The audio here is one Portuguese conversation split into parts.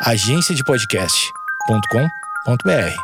agenciadepodcast.com.br.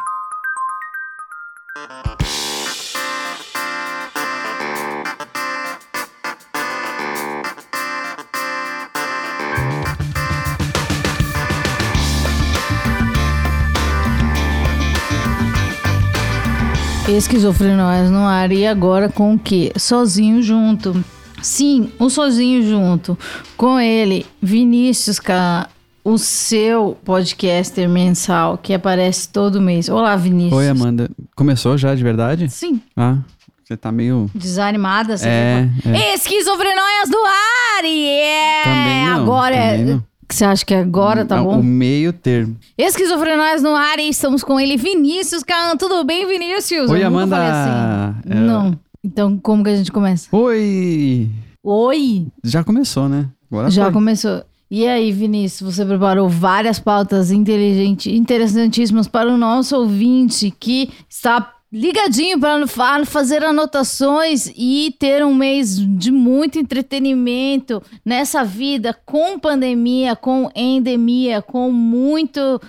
Esquizofrenóias no ar e agora com o quê? Sozinho junto. Sim, o Sozinho junto. Com ele, Vinícius K, o seu podcaster mensal que aparece todo mês. Olá, Vinícius. Oi, Amanda. Começou já de verdade? Sim, Ah, você tá meio. desanimada. Você É, é. Esquizofrenóias no ar! E é! Também não, Agora é. também não. Que você acha que agora tá Não, bom? O meio termo. Esquizofrenóias no ar e estamos com ele, Vinícius Kaan. Tudo bem, Vinícius? Oi, Eu Amanda. assim. É. Não. Então, como que a gente começa? Oi! Oi! Já começou, né? Agora Já foi. começou. E aí, Vinícius, você preparou várias pautas inteligentes, interessantíssimas para o nosso ouvinte que está ligadinho para fa- fazer anotações e ter um mês de muito entretenimento nessa vida com pandemia, com endemia, com muito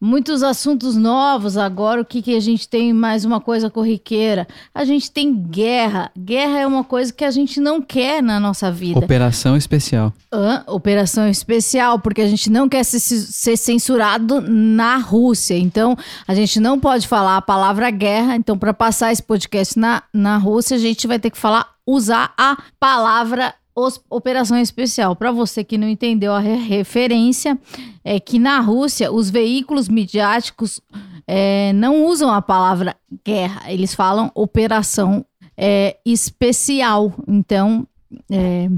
muitos assuntos novos agora. O que, que a gente tem mais uma coisa corriqueira? A gente tem guerra. Guerra é uma coisa que a gente não quer na nossa vida. Operação especial. Hã? operação especial, porque a gente não quer ser, ser censurado na Rússia. Então, a gente não pode falar a palavra guerra. Então, para passar esse podcast na, na Rússia, a gente vai ter que falar, usar a palavra os- operação especial. Para você que não entendeu a re- referência, é que na Rússia, os veículos midiáticos é, não usam a palavra guerra, eles falam operação é, especial. Então, é,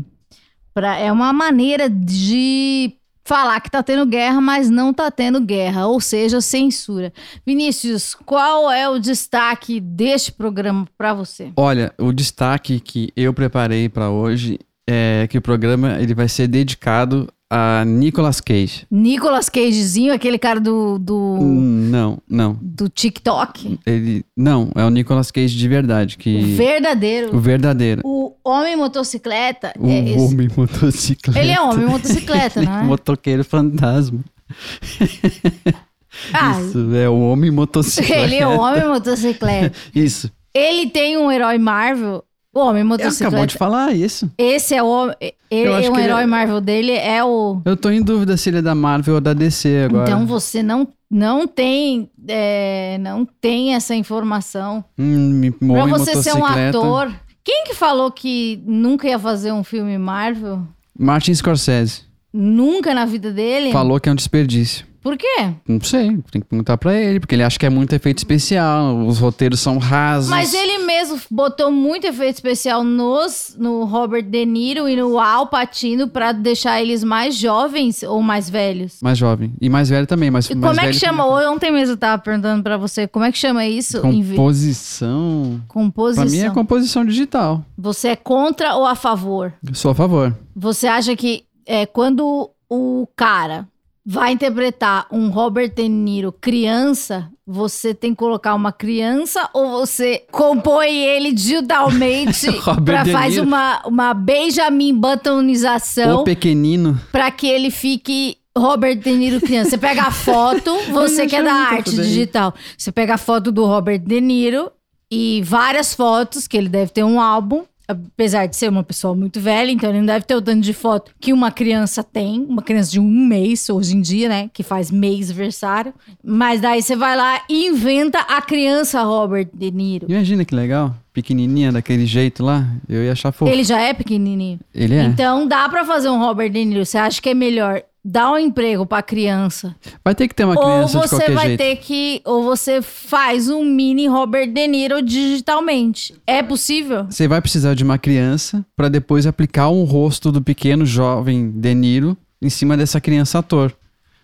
Pra- é uma maneira de falar que tá tendo guerra, mas não tá tendo guerra, ou seja, censura. Vinícius, qual é o destaque deste programa pra você? Olha, o destaque que eu preparei pra hoje é que o programa ele vai ser dedicado a Nicolas Cage. Nicolas Cagezinho, aquele cara do, do, Hum, Não, não. do TikTok, Ele. Não, é o Nicolas Cage de verdade. Que... o verdadeiro, O verdadeiro. o homem motocicleta. O é esse- homem motocicleta. Ele é homem motocicleta, é é? um motoqueiro fantasma. Ah, Isso, é o homem motocicleta. ele é o homem motocicleta. Isso. Ele tem um herói Marvel, o homem motocicleta. Acabou de falar isso. Esse é o homem. Ele, acho um ele herói é- Marvel dele é o. Eu tô em dúvida se ele é da Marvel ou da DC agora. Então você não, não tem. é, não tem essa informação. Hum, Pra você ser um ator. Quem que falou que nunca ia fazer um filme Marvel? Martin Scorsese. Nunca na vida dele? Falou que é um desperdício. Por quê? Não sei, tem que perguntar pra ele, porque ele acha que é muito efeito especial, os roteiros são rasos. Mas ele mesmo botou muito efeito especial nos, no Robert De Niro e no Al Pacino pra deixar eles mais jovens ou mais velhos. Mais jovem. E mais velho também, mas E mais como é que chama? também. Ontem mesmo eu tava perguntando pra você, como é que chama isso? Composição. Composição. Pra mim é composição digital. Você é contra ou a favor? Eu sou a favor. Você acha que é, quando o cara vai interpretar um Robert De Niro criança, você tem que colocar uma criança ou você compõe ele digitalmente Robert pra De faz Niro. uma, uma Benjamin Buttonização O pequenino. pra que ele fique Robert De Niro criança. Você pega a foto, você que é da arte digital. Você pega a foto do Robert De Niro e várias fotos, que ele deve ter um álbum. Apesar de ser uma pessoa muito velha, então ele não deve ter o tanto de foto que uma criança tem, uma criança de um mês hoje em dia, né? Que faz mês-versário. Mas daí você vai lá e inventa a criança Robert De Niro. Imagina que legal. Pequenininha daquele jeito lá. Eu ia achar fofo. Ele já é pequenininho. Ele é. Então dá pra fazer um Robert De Niro. Você acha que é melhor dar um emprego pra criança Vai ter que ter uma ou criança de você qualquer vai jeito. ter que. Ou você faz um mini Robert De Niro digitalmente. É possível? Você vai precisar de uma criança pra depois aplicar um rosto do pequeno jovem De Niro em cima dessa criança ator.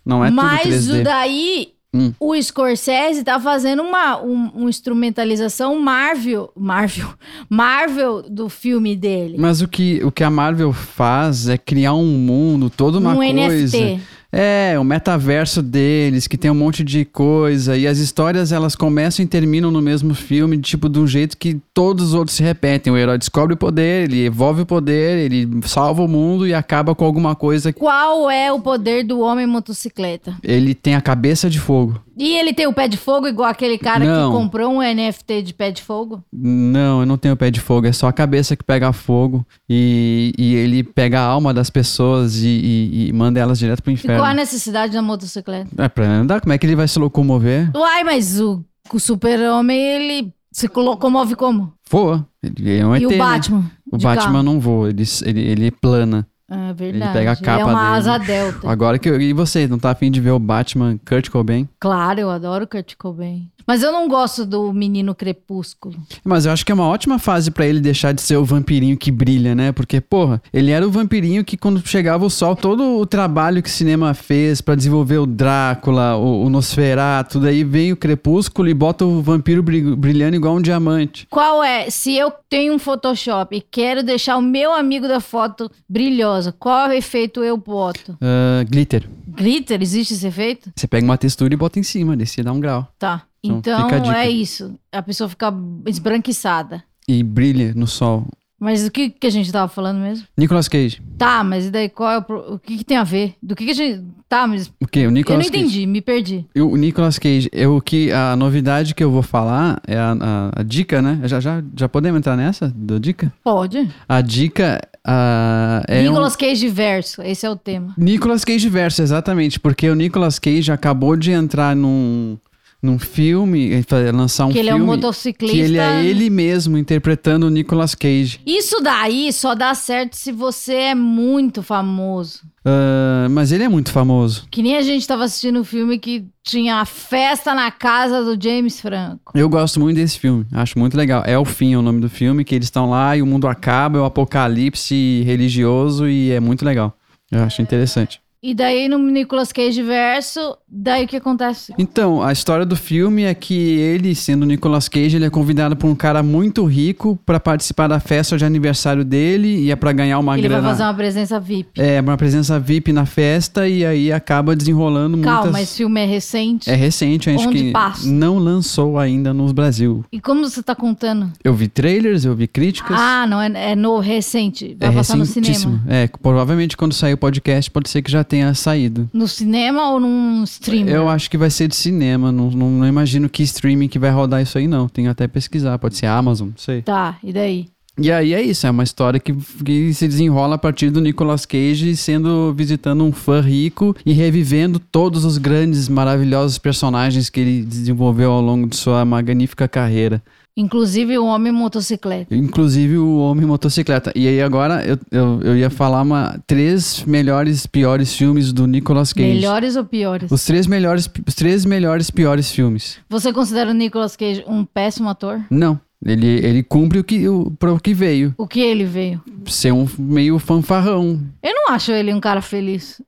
Não é Mas tudo 3D. o daí. Hum. O Scorsese tá fazendo uma, um, uma instrumentalização Marvel, Marvel, Marvel do filme dele. Mas o que, o que a Marvel faz é criar um mundo, toda uma um coisa. NFT. É, o metaverso deles, que tem um monte de coisa, e as histórias elas começam e terminam no mesmo filme, tipo, de um jeito que todos os outros se repetem. O herói descobre o poder, ele evolve o poder, ele salva o mundo e acaba com alguma coisa. Qual é o poder do homem motocicleta? Ele tem a cabeça de fogo. E ele tem o pé de fogo igual aquele cara Não. que comprou um NFT de pé de fogo? Não, eu não tenho pé de fogo, é só a cabeça que pega fogo e, e ele pega a alma das pessoas e, e- e manda elas direto pro inferno. Qual a necessidade da motocicleta? É pra andar, como é que ele vai se locomover? Uai, mas o, o super-homem, ele se locomove como? Voa. Ele é um e ET, o né? Batman? O de Batman carro? não voa, ele, ele, ele plana. É verdade. pega a capa é uma dele. asa delta. Agora que eu, e você, não tá afim de ver o Batman Kurt Cobain? Claro, eu adoro o Kurt Cobain. Mas eu não gosto do menino crepúsculo. Mas eu acho que é uma ótima fase pra ele deixar de ser o vampirinho que brilha, né? Porque, porra, ele era o vampirinho que quando chegava o sol, todo o trabalho que o cinema fez pra desenvolver o Drácula, o, o Nosferatu, daí vem o crepúsculo e bota o vampiro bri- brilhando igual um diamante. Qual é? Se eu tenho um Photoshop e quero deixar o meu amigo da foto brilhosa, qual efeito eu boto? Ah, glitter. Glitter? Existe esse efeito? Você pega uma textura e bota em cima, você dá um grau. Tá. Então, Então é isso. A pessoa fica esbranquiçada. E brilha no sol. Mas do que, que a gente tava falando mesmo? Nicolas Cage. Tá, mas e daí qual é o, pro- o que, que tem a ver? Do que, que a gente. Tá, mas O quê? O eu não Nicolas Cage. entendi, me perdi. Eu- O Nicolas Cage, eu, que a novidade que eu vou falar é a, a- a dica, né? Já, já, já podemos entrar nessa da dica? Pode. A dica ah, é Nicolas Cage verso, esse é o tema. um Nicolas Cage verso, exatamente, porque o Nicolas Cage acabou de entrar num, num filme, ele lançar um que ele filme é um motociclista. que ele é ele mesmo interpretando o Nicolas Cage. Isso daí só dá certo se você é muito famoso. Ah, mas ele é muito famoso. Que nem a gente tava assistindo um filme que tinha a festa na casa do James Franco. Eu gosto muito desse filme, acho muito legal. É o fim, é o nome do filme, que eles estão lá e o mundo acaba, é o apocalipse religioso e é muito legal. Eu acho interessante. E daí no Nicolas Cage verso, daí o que acontece? Então, a história do filme é que ele, sendo Nicolas Cage, ele é convidado por um cara muito rico pra participar da festa de aniversário dele e é pra ganhar uma Ele vai grana. fazer uma presença VIP. É, uma presença VIP na festa e aí acaba desenrolando muitas... Calma, esse filme é recente. É recente, acho Onde que passa? não lançou ainda no Brasil. E como você tá contando? Eu vi trailers, eu vi críticas. Ah, não, é, é no recente. Vai é passar no cinema. É, provavelmente quando sair o podcast pode ser que já tenha saído. No cinema ou num streamer? Eu acho que vai ser de cinema, não, não, não imagino que streaming que vai rodar isso aí não. Tenho até pesquisar, pode ser Amazon, não sei. Tá, e daí? E aí é isso, é uma história que, que se desenrola a partir do Nicolas Cage sendo visitando um fã rico e revivendo todos os grandes, maravilhosos personagens que ele desenvolveu ao longo de sua magnífica carreira. Inclusive o homem motocicleta. Inclusive o Homem Motocicleta. E aí agora eu, eu, eu ia falar uma, três melhores, piores filmes do Nicolas Cage. Melhores ou piores? Os três melhores, os três melhores, piores filmes. Você considera o Nicolas Cage um péssimo ator? Não. Ele, ele cumpre o que, o, para o que veio. O que ele veio? Ser um meio fanfarrão. Eu não acho ele um cara feliz.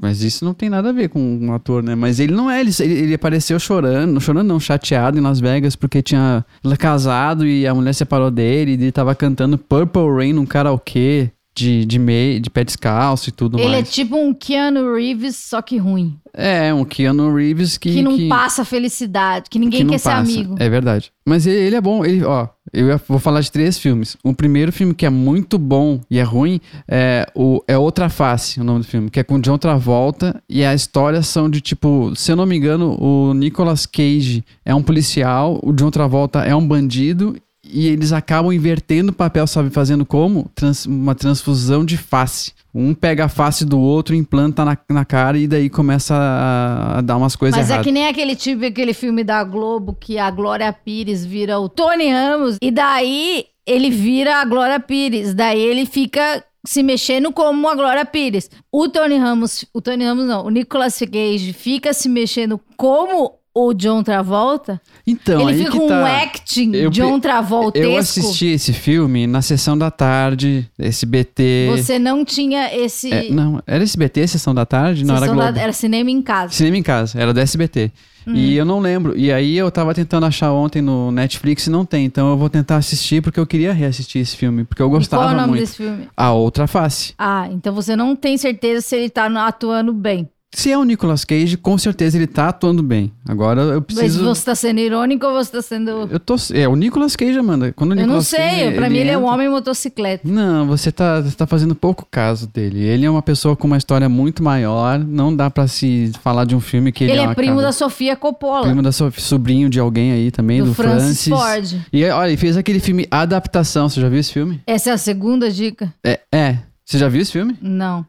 Mas isso não tem nada a ver com um ator, né? Mas ele não é, ele, ele apareceu chorando, chorando não, chateado em Las Vegas porque tinha casado e a mulher separou dele e ele tava cantando Purple Rain num karaokê de, de, meio, de pé descalço e tudo ele é mais. tipo um Keanu Reeves, só que ruim. É, um Keanu Reeves que... Que, não que- passa felicidade, que ninguém que quer ser passa. amigo. É verdade. Mas ele, ele é bom. Ele, ó, eu vou falar de três filmes. O primeiro filme que é muito bom e é ruim é, o, é Outra Face, o nome do filme, que é com John Travolta. E a história são de tipo, se eu não me engano, o Nicolas Cage é um policial, o John Travolta é um bandido. E eles acabam invertendo o papel, sabe? Fazendo como? Trans- uma transfusão de face. Um pega a face do outro, implanta na, na cara e daí começa a, a dar umas coisas Mas erradas. é que nem aquele tipo, aquele filme da Globo que a Glória Pires vira o Tony Ramos e daí ele vira a Glória Pires. Daí ele fica se mexendo como a Glória Pires. O Tony Ramos, o Tony Ramos não, o Nicolas Cage fica se mexendo como o John Travolta. Então, ele aí fica que com tá. um acting Eu John Travoltesco. Eu assisti esse filme na sessão da tarde, SBT. Você não tinha esse É, não, era SBT, sessão da tarde? Não, era sessão Globo. da- era cinema em casa. Cinema em casa, era do SBT. Hum. E eu não lembro. E aí eu tava tentando achar ontem no Netflix e não tem. Então eu vou tentar assistir porque eu queria reassistir esse filme. Porque eu gostava qual é o nome muito. desse filme? A Outra Face. Ah, então você não tem certeza se ele tá atuando bem. Se é o Nicolas Cage, com certeza ele tá atuando bem. Agora eu Mas preciso. você tá sendo irônico ou você tá sendo. Eu tô. É o Nicolas Cage, Amanda. Quando o Eu não Nicolas sei, Cage, pra mim ele é um homem motocicleta. Não, você tá, você tá fazendo pouco caso dele. Ele é uma pessoa com uma história muito maior. Não dá pra se falar de um filme que ele, Ele, é é uma primo cara- da Sofia Coppola. primo da so- sobrinho de alguém aí também, do, do Francis, Ford. E olha, ele fez aquele filme Adaptação. Você já viu esse filme? Essa é a segunda dica? É, é. Você já viu esse filme? Não,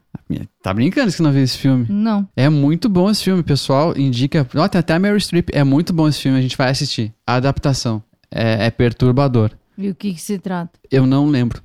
Tá brincando que você não viu esse filme? não. É muito bom esse filme, pessoal. Indica. Ó, tem até a Mary Streep. É muito bom esse filme, a gente vai assistir. A adaptação. É, é perturbador. E o que que se trata? Eu não lembro.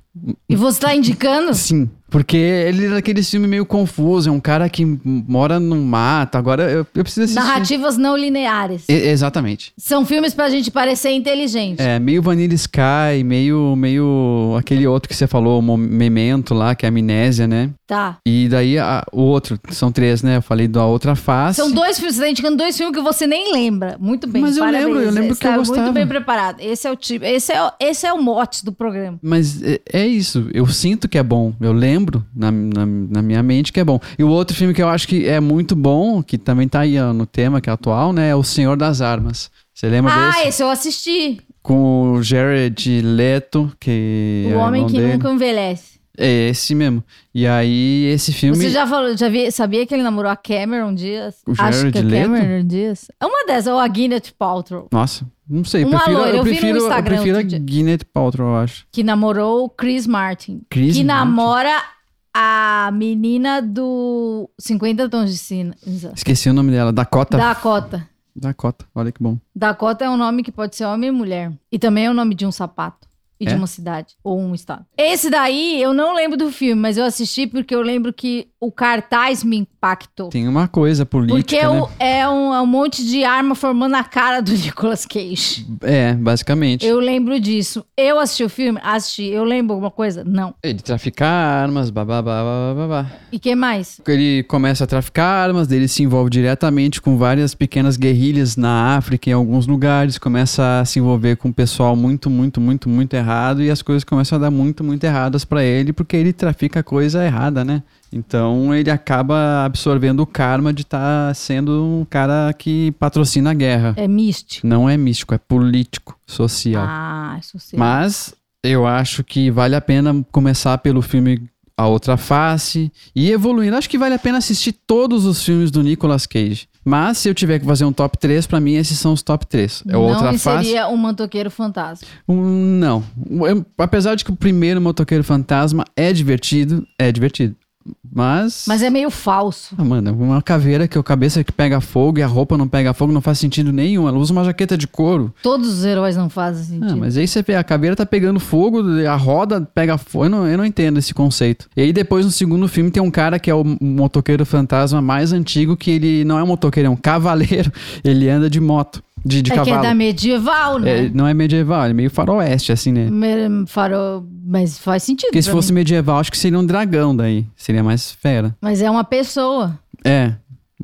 E você tá indicando? Sim, porque ele é daquele filme meio confuso. É um cara que mora no mato. Agora eu, eu preciso assistir. Narrativas não lineares. E- exatamente. São filmes pra gente parecer inteligente. É, meio Vanilla Sky, meio, meio aquele outro que você falou, o Memento lá, que é Amnésia, né? Tá. E daí a- o outro, são três, né? Eu falei da outra face. São dois filmes, você tá indicando dois filmes que você nem lembra. Muito bem, Mas eu parabéns. lembro, eu lembro Você que eu tá gostava. muito bem preparado. Esse é o tipo, esse é esse é o mote do programa. Mas é, é isso, eu sinto que é bom, eu lembro na, na, na minha mente que é bom. E o outro filme que eu acho que é muito bom, que também tá aí ó, no tema que é atual, né? É O Senhor das Armas. Você lembra Ah, desse? esse eu assisti. Com o Jared Leto, que O é Homem que dele. Nunca Envelhece. É esse mesmo. E aí, esse filme... Você já falou, já vi- sabia que ele namorou a Cameron Dias? O Acho Jared que é Leto? Cameron Dias. É uma dessas, ou a Gwyneth Paltrow. Nossa, não sei. Uma prefiro, loira, eu eu vi no prefiro, eu prefiro a. Gwyneth Paltrow, eu acho. Que namorou o Chris Martin. Chris que Martin? namora a menina do 50 Tons de Cinza. Esqueci o nome dela. Dakota. Dakota. Dakota, olha que bom. Dakota é um nome que pode ser homem e mulher. E também é o nome de um sapato. E de É? uma cidade. Ou um estado. Esse daí, eu não lembro do filme, mas eu assisti porque eu lembro que o cartaz me impactou. Tem uma coisa política, Porque é, né? o- é um, é um monte de arma formando a cara do Nicolas Cage. É, basicamente. Eu lembro disso. Eu assisti o filme? Assisti. Eu lembro alguma coisa? Não. Ele trafica armas, bababá, bababá. E que mais? Ele começa a traficar armas, ele se envolve diretamente com várias pequenas guerrilhas na África, em alguns lugares, começa a se envolver com um pessoal muito, muito, muito, muito errado e as coisas começam a dar muito, muito erradas pra ele, porque ele trafica coisa errada, né? Então ele acaba absorvendo o karma de estar sendo um cara que patrocina a guerra. É místico. Não é místico, é político, social. Ah, isso sei. Mas eu acho que vale a pena começar pelo filme A Outra Face e evoluindo. Acho que vale a pena assistir todos os filmes do Nicolas Cage. Mas se eu tiver que fazer um top 3, pra mim esses são os top 3. É não Outra Face. seria um motoqueiro fantasma. Um, não. Eu- apesar de que o primeiro Motoqueiro Fantasma é divertido, é divertido. Mas. Mas é meio falso. Ah, mano, uma caveira que a cabeça que pega fogo e a roupa não pega fogo não faz sentido nenhum. Ela usa uma jaqueta de couro. Todos os heróis não fazem sentido. Ah, mas aí você a caveira tá pegando fogo, a roda pega fogo. Eu não, eu não entendo esse conceito. E aí depois no segundo filme tem um cara que é o motoqueiro fantasma mais antigo, que ele não é um motoqueiro, é um cavaleiro. Ele anda de moto, de, de é que cavalo. é da medieval, né? É, não é medieval, é meio faroeste, assim, né? Me- Farol... Mas faz sentido. Porque se fosse mim. medieval, acho que seria um dragão daí. Seria mais fera. Mas é uma pessoa. É.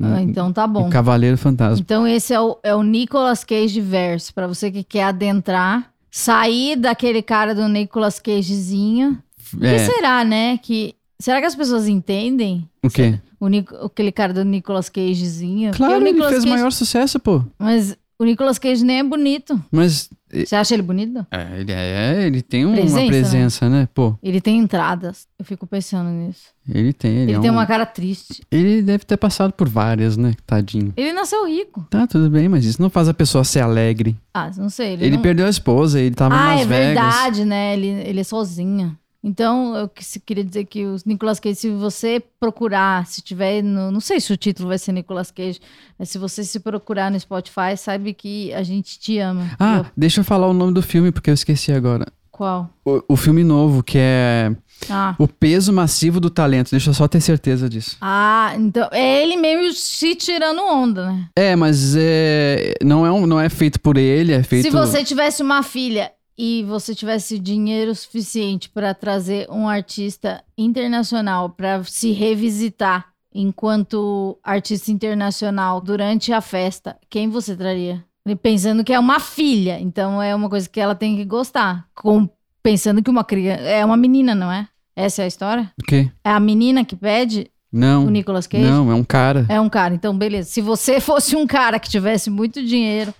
Ah, então tá bom. Um cavaleiro fantasma. Então esse é o, é o Nicolas Cage verso. Pra você que quer adentrar, sair daquele cara do Nicolas Cagezinho. O que É. será, né? Que... Será que as pessoas entendem? O quê? O aquele cara do Nicolas Cagezinho? Claro, o ele Nicolas fez Cage- maior sucesso, pô. Mas o Nicolas Cage nem é bonito. Mas Você acha ele bonito? é, ele, é, ele tem uma Presença, presença, né? né? Pô, Ele tem entradas. Eu fico pensando nisso. ele tem. Ele, Ele, é tem um- uma cara triste. Ele deve ter passado por várias, né? Tadinho. Ele nasceu rico. Tá, tudo bem, mas isso não faz a pessoa ser alegre. Ah, não sei. Ele, Ele não... perdeu a esposa, ele tava Ah, Las é Vegas. verdade, né? Ele, ele é sozinho. Então, eu queria dizer que o Nicolas Cage, se você procurar, se tiver no. Não sei se o título vai ser Nicolas Cage, mas se você se procurar no Spotify, sabe que a gente te ama. Ah, Eu- deixa eu falar o nome do filme, porque eu esqueci agora. qual? O, o filme novo, que é Ah. O Peso Massivo do Talento. Deixa eu só ter certeza disso. Ah, então. É ele mesmo se tirando onda, né? É, mas é, não, é um, não é feito por ele, é feito... Se você tivesse uma filha e você tivesse dinheiro suficiente para trazer um artista internacional para se revisitar enquanto artista internacional durante a festa, quem você traria? E Pensando que é uma filha, então é uma coisa que ela tem que gostar. Com, pensando que uma criança é uma menina, não é? Essa é a história? O quê? É a menina que pede Não. O Nicolas Cage? Não, é um cara. É um cara, então beleza. Se você fosse um cara que tivesse muito dinheiro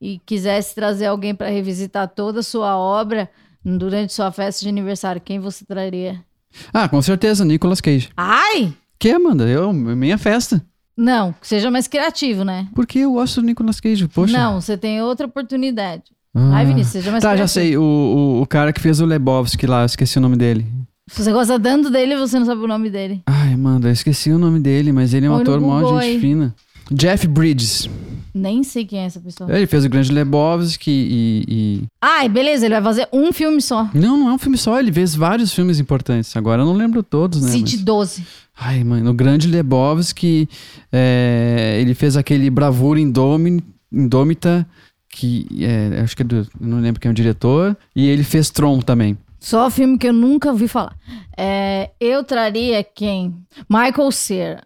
e quisesse trazer alguém para revisitar toda a sua obra durante sua festa de aniversário, quem você traria? Ah, com certeza, Nicolas Cage. Ai! Que, Amanda? Eu, minha festa. Não, que seja mais criativo, né? Porque eu gosto do Nicolas Cage, poxa. Não, você tem outra oportunidade. Ah. Ai, Vinícius, seja mais Tá, já criativo. sei. O, o, o cara que fez o Lebowski lá, eu esqueci o nome dele. Você gosta tanto dele, você não sabe o nome dele. Ai, Amanda, eu esqueci o nome dele, mas ele é um no ator mó gente fina. Jeff Bridges. Nem sei quem é essa pessoa. Ele fez o Grande Lebowski e, e- Ai, beleza, ele vai fazer um filme só. Não, não é um filme só, ele fez vários filmes importantes. Agora eu não lembro todos, né? City mas- 12. Ai, mano, o Grande Lebowski, é, ele fez aquele Bravura Indomi- Indômita, que é, acho que é do, não lembro quem é o diretor, e ele fez Tron também. Só filme que eu nunca ouvi falar. É, eu traria quem? Michael Cera.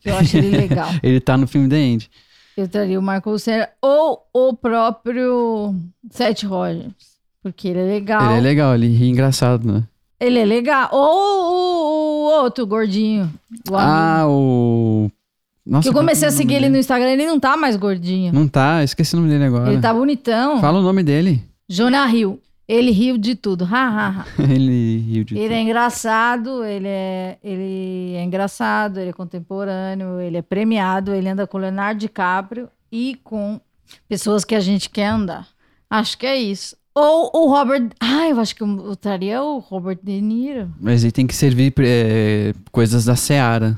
Que eu acho ele legal. Ele tá no filme The End. Eu traria o Michael Cera ou o próprio Seth Rogers. Porque ele é legal. Ele é legal, ele ri engraçado, né? Ele é legal. Ou o, o outro gordinho. O. Ah, o. Nossa, que eu qual comecei é a seguir ele no Instagram, ele não tá mais gordinho. Não tá, esqueci o nome dele agora. Ele tá bonitão. Fala o nome dele. Jonah Hill. Ele riu de tudo. Ha, ha, ha. ele riu de. Ele é engraçado, ele é, ele é engraçado, ele é contemporâneo, ele é premiado, ele anda com Leonardo DiCaprio e com pessoas que a gente quer andar. Acho que é isso. Ou o Robert. Ah, eu acho que eu, eu traria o Robert De Niro. Mas ele tem que servir é, coisas da Seara.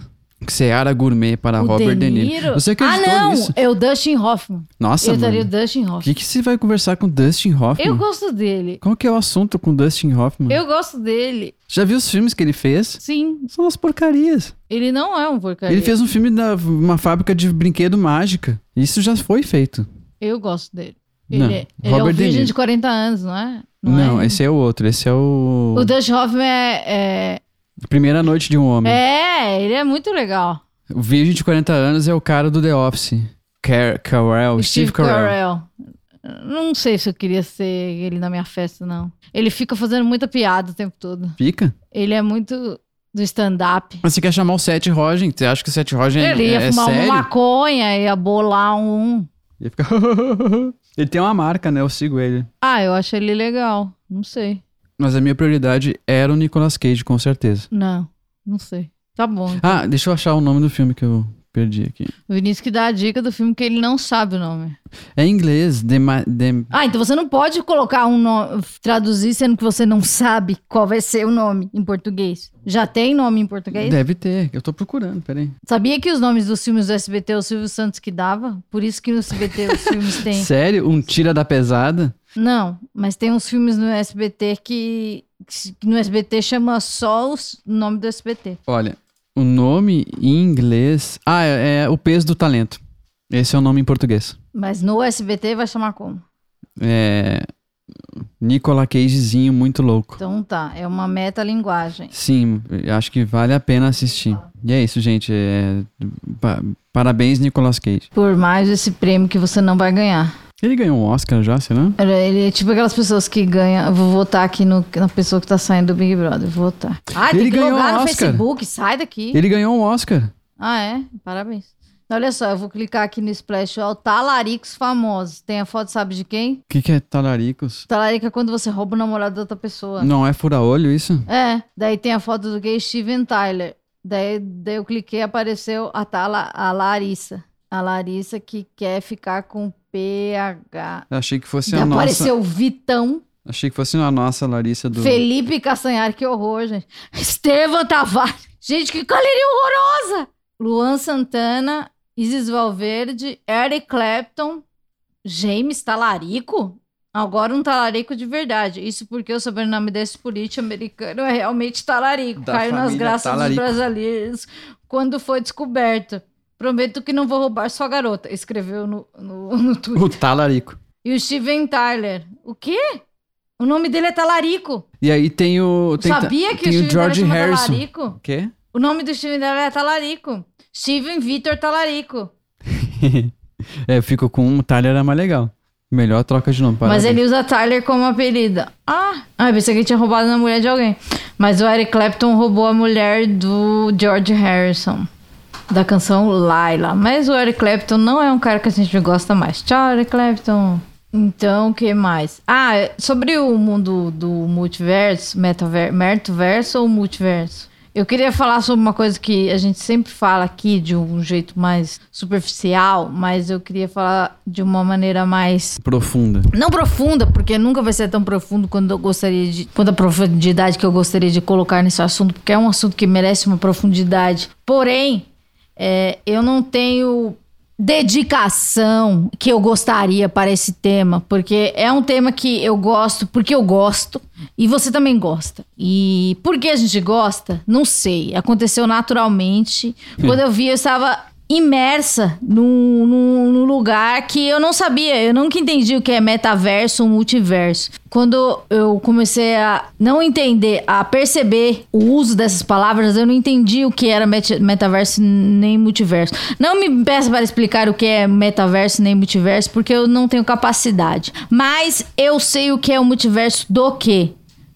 Seara Gourmet para o Robert De De Niro. Niro. Você ah, acreditou não! nisso? É o Dustin Hoffman. Nossa, eu mano. traria o Dustin O Hoffman. que, que você vai conversar com Dustin Hoffman? Eu gosto dele. Qual que é o assunto com Dustin Hoffman? Eu gosto dele. Já viu os filmes que ele fez? Sim, São as porcarias. ele não é um porcaria. Ele fez um filme da uma fábrica de brinquedo mágica. Isso já foi feito. Eu gosto dele. Não, Ele, é- ele é Robert um De virgem Niro. de 40 anos, não é? Não, é? esse é o outro. Esse é o. O Dustin Hoffman é, é, Primeira Noite de um Homem. é, ele é muito legal. O Virgem de 40 anos é o cara do The Office. Car Carell, Steve, Carell. Não sei se eu queria ser ele na minha festa, não. Ele fica fazendo muita piada o tempo todo. Fica? Ele é muito do stand-up. Mas você quer chamar o Seth Rogen? Você acha que o Seth Rogen Ele é, ia é fumar sério? uma maconha, ia bolar um. Ia ficar... ele tem uma marca, né? Eu sigo ele. Ah, eu acho ele legal. Não sei. Mas a minha prioridade era o Nicolas Cage, com certeza. Não, não sei. Tá bom. Ah, deixa eu achar o nome do filme que eu perdi aqui. O Vinícius que dá a dica do filme que ele não sabe o nome. É em inglês, The, Ma- The- Ah, então você não pode colocar um nome, traduzir sendo que você não sabe qual vai ser o nome em português. Já tem nome em português? Deve ter, eu tô procurando, peraí. Sabia que os nomes dos filmes do SBT é o Silvio Santos que dava? Por isso que no SBT os filmes têm. Sério? Um Tira da Pesada? Não, mas tem uns filmes no SBT que, que no SBT chama só o nome do SBT. Olha, o nome em inglês... Ah, é, é O Peso do Talento. Esse é o nome em português. Mas no SBT vai chamar como? É... Nicolas Cagezinho muito louco. Então tá, é uma metalinguagem. Sim, acho que vale a pena assistir. E é isso, gente. é, pa- Parabéns, Nicolas Cage. Por mais esse prêmio que você não vai ganhar. Ele ganhou um Oscar já, será? Era- Ele é tipo aquelas pessoas que ganham. Eu vou votar aqui no- na pessoa que tá saindo do Big Brother. Vou votar. Ah, Ele tem que ganhou logar um no Oscar. Facebook. Sai daqui. Ele ganhou um Oscar. Ah, é? Parabéns. Olha só, eu vou clicar aqui no Splash All. Talaricos famosos. Tem a foto, sabe de quem? O que, que é talaricos? Talarico é quando você rouba o namorado da outra pessoa. Não é fura-olho isso? É, daí tem a foto do gay Steven Tyler. Daí, daí eu cliquei e apareceu a, Tala, a Larissa. A Larissa que quer ficar com PH. Achei que fosse a nossa. apareceu o Vitão. Achei que fosse a nossa Larissa do. Felipe Castanhar, que horror, gente. Estevam Tavares. Gente, que galeria horrorosa! Luan Santana, Isis Valverde, Eric Clapton, James Talarico? Agora um talarico de verdade. Isso porque o sobrenome desse político americano é realmente talarico. Da Caiu nas graças Talarico. dos brasileiros quando foi descoberto. Prometo que não vou roubar sua garota, escreveu no, no, no Twitter. O talarico. E o Steven Tyler. O quê? O nome dele é Talarico. E aí tem o. Tem, Sabia que tem o o George Tyler Harrison. Talarico? O quê? O nome do Steven Tyler é Talarico. Steven Vitor Talarico. é, eu fico com o Tyler é mais legal. Melhor troca de nome. Mas parabéns. ele usa Tyler como apelido. Ah, ah eu pensei que ele tinha roubado na mulher de alguém. Mas o Eric Clapton roubou a mulher do George Harrison. Da canção Laila. Mas o Eric Clapton não é um cara que a gente gosta mais. Tchau, Eric Clapton. Então, o que mais? Ah, sobre o mundo do multiverso, metaverso, ou multiverso? Eu queria falar sobre uma coisa que a gente sempre fala aqui de um jeito mais superficial, mas eu queria falar de uma maneira mais Profunda. não profunda, porque nunca vai ser tão profundo quando eu gostaria de. quando a profundidade que eu gostaria de colocar nesse assunto, porque é um assunto que merece uma profundidade. Porém, é, eu não tenho dedicação que eu gostaria para esse tema, porque é um tema que eu gosto, porque eu gosto, e você também gosta. E por que a gente gosta? Não sei. Aconteceu naturalmente. Quando eu vi, eu estava imersa num, num, num lugar que eu não sabia, eu nunca entendi o que é metaverso ou multiverso. Quando eu comecei a não entender, a perceber o uso dessas palavras, eu não entendi o que era met- metaverso nem multiverso. Não me peça para explicar o que é metaverso nem multiverso, porque eu não tenho capacidade. Mas eu sei o que é o multiverso do quê?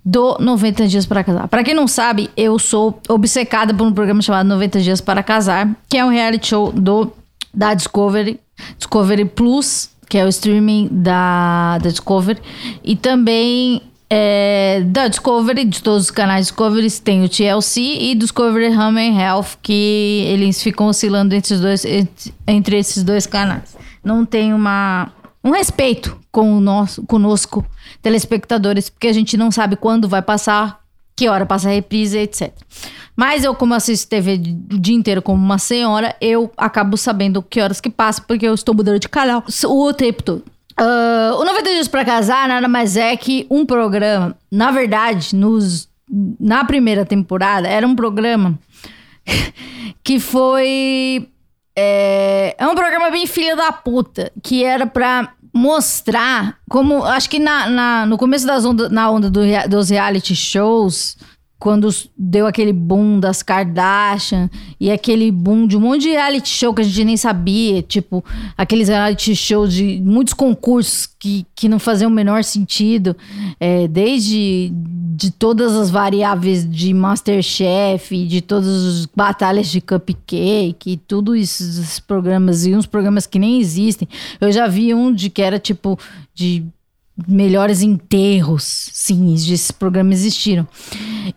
Do 90 Dias para Casar. Para quem não sabe, eu sou obcecada por um programa chamado 90 Dias para Casar, que é um reality show do da Discovery, Discovery Plus, que é o streaming da, da Discovery, e também é, da Discovery, de todos os canais Discovery, tem o TLC e Discovery Home and Health, que eles ficam oscilando entre, os dois, entre, entre esses dois canais. Não tem uma, um respeito com o nosso, conosco, telespectadores, porque a gente não sabe quando vai passar, que hora passa a reprise, etc. Mas eu, como assisto TV o dia inteiro como uma senhora, eu acabo sabendo que horas que passa, porque eu estou mudando de canal o tempo todo. Ah, o 90 Dias para Casar nada mais é que um programa. Na verdade, nos, na primeira temporada, era um programa que foi. É, é um programa bem filha da puta, que era pra mostrar como. Acho que na, na- no começo das onda, na onda do dos reality shows, quando deu aquele boom das Kardashian e aquele boom de um monte de reality show que a gente nem sabia, tipo, aqueles reality shows de muitos concursos que, que não faziam o menor sentido, é, desde de todas as variáveis de Masterchef, de todas as batalhas de cupcake, e tudo isso, esses programas, e uns programas que nem existem. Eu já vi um de que era tipo de melhores enterros. Sim, esses programas existiram.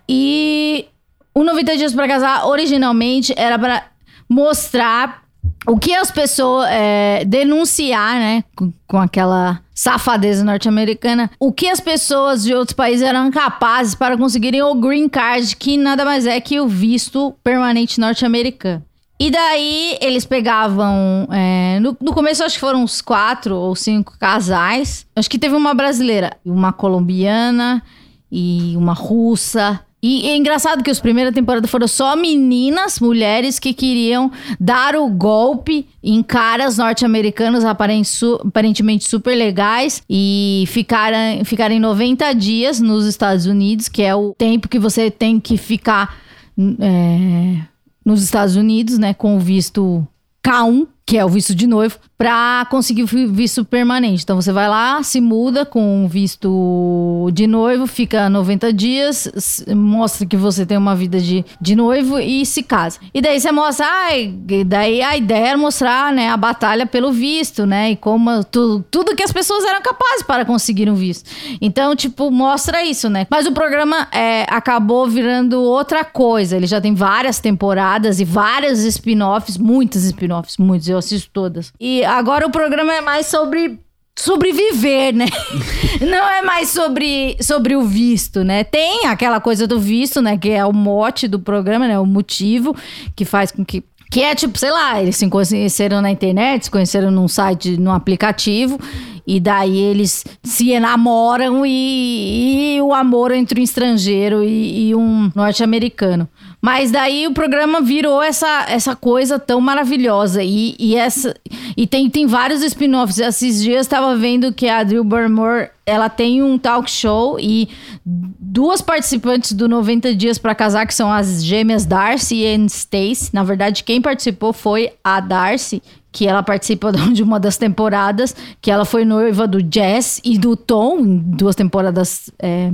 E o 90 Dias pra Casar, originalmente, era pra mostrar o que as pessoas. é, denunciar, né? Com, com aquela safadeza norte-americana. O que as pessoas de outros países eram capazes para conseguirem o green card, que nada mais é que o visto permanente norte-americano. E daí eles pegavam. é, no, no começo, acho que foram uns quatro ou cinco casais. Acho que teve uma brasileira, uma colombiana e uma russa. E é engraçado que os primeiras temporadas foram só meninas, mulheres que queriam dar o golpe em caras norte-americanos aparentemente super legais e ficaram, ficarem 90 dias nos Estados Unidos, que é o tempo que você tem que ficar é, nos Estados Unidos, né, com o visto K1, que é o visto de noivo, pra conseguir o vi- visto permanente. Então você vai lá, se muda com o visto de noivo, fica 90 dias, mostra que você tem uma vida de, de noivo e se casa. E daí você mostra, ai, daí a ideia era mostrar, né, a batalha pelo visto, né, e como tu, tudo que as pessoas eram capazes para conseguir um visto. Então, tipo, mostra isso, né? Mas o programa é, acabou virando outra coisa. Ele já tem várias temporadas e várias spin-offs, muitas spin-offs, muitos, eu assisto todas. E agora o programa é mais sobre sobreviver, né? Não é mais sobre, sobre o visto, né? Tem aquela coisa do visto, né? Que é o mote do programa, né? O motivo que faz com que que é tipo, sei lá, eles se conheceram na internet, se conheceram num site, num aplicativo, e daí eles se enamoram e, e o amor entre um estrangeiro e, e um norte-americano. Mas daí o programa virou essa, essa coisa tão maravilhosa. E, e, essa, e tem, tem vários spin-offs. Esses dias estava vendo que a Drew Barrymore ela tem um talk show e duas participantes do 90 Dias para Casar, que são as gêmeas Darcy e Stacy. Na verdade, quem participou foi a Darcy, que ela participa de uma das temporadas, que ela foi noiva do Jess e do Tom, em duas temporadas é,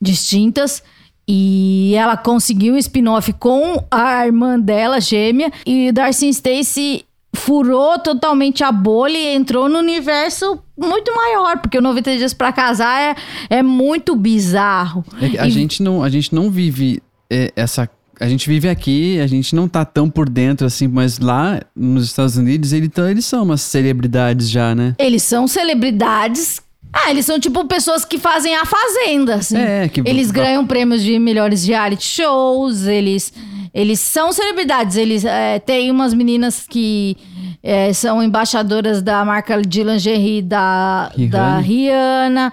distintas. E ela conseguiu um spin-off com a irmã dela, gêmea. E Darcy Stacy furou totalmente a bolha e entrou no universo muito maior, porque o 90 Dias para Casar é, é muito bizarro. É a, e... gente não, a gente não vive é, essa a gente vive aqui, a gente não tá tão por dentro assim, mas lá nos Estados Unidos ele, então, eles são umas celebridades já, né? Eles são celebridades. Ah, eles são tipo pessoas que fazem a fazenda, assim. É, que... Eles ganham prêmios de melhores reality shows, eles, eles são celebridades. Eles é, tem umas meninas que é, são embaixadoras da marca de lingerie da Rihanna. Da Rihanna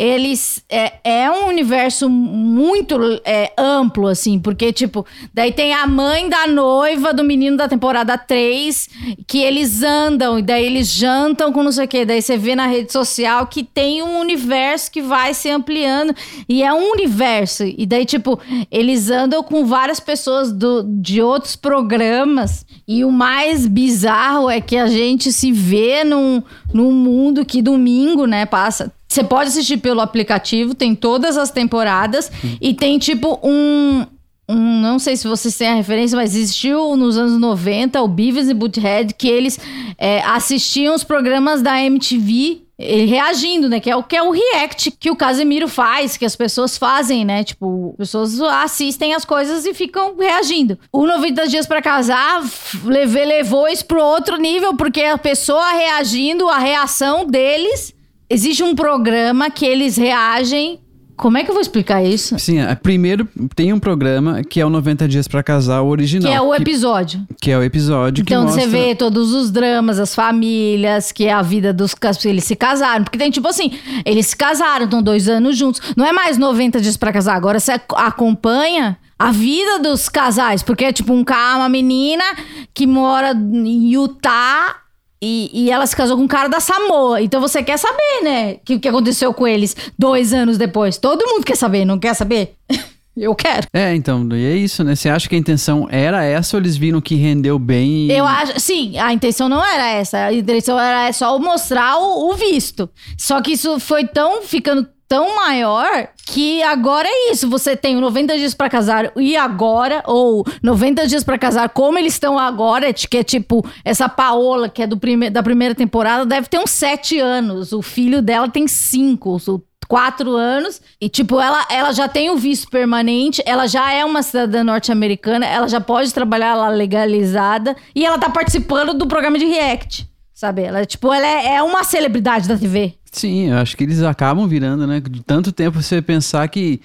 eles é, é um universo muito é, amplo, assim, porque, tipo, daí tem a mãe da noiva do menino da temporada 3, que eles andam, e daí eles jantam com não sei o quê. Daí você vê na rede social que tem um universo que vai se ampliando, e é um universo. E daí, tipo, eles andam com várias pessoas do, de outros programas, e o mais bizarro é que a gente se vê num, num mundo que domingo, né, passa você pode assistir pelo aplicativo, tem todas as temporadas hum. e tem tipo um, um, não sei se vocês têm a referência, mas existiu nos anos 90 o Beavis e Butthead, que eles é, assistiam os programas da MTV eh, reagindo, né? Que é o que é o react que o Casemiro faz, que as pessoas fazem, né? Tipo, pessoas assistem as coisas e ficam reagindo. O 90 dias para casar levou, levou isso pro outro nível, porque a pessoa reagindo, a reação deles existe um programa que eles reagem. Como é que eu vou explicar isso? Sim, é, primeiro tem um programa que é o 90 Dias para Casar, o original. Que é o episódio. Que, que é o episódio então, que mostra... você vê todos os dramas, as famílias, que é a vida dos... Eles se casaram. Porque tem tipo assim, eles se casaram, estão dois anos juntos. Não é mais 90 Dias para Casar. Agora você acompanha a vida dos casais. Porque é tipo um cara, uma menina que mora em Utah e, e, ela se casou com um cara da Samoa. Então você quer saber, né? O que, que aconteceu com eles dois anos depois. Todo mundo quer saber, não quer saber? Eu quero. É, então, e é isso, né? Você acha que a intenção era essa ou eles viram que rendeu bem? E... Eu acho, sim, a intenção não era essa. A intenção era só mostrar o, o visto. Só que isso foi tão ficando tão maior que agora é isso. Você tem 90 dias para casar e agora, ou 90 dias para casar como eles estão agora, que é tipo, essa Paola, que é do prime da primeira temporada, deve ter uns 7 anos. O filho dela tem 5, quatro anos. E, tipo, ela, ela já tem o visto permanente, ela já é uma cidadã norte-americana, ela já pode trabalhar lá legalizada e ela tá participando do programa de React. Sabe? Ela, tipo, ela é, é uma celebridade da TV. Sim, eu acho que eles acabam virando, né? De tanto tempo você pensar que,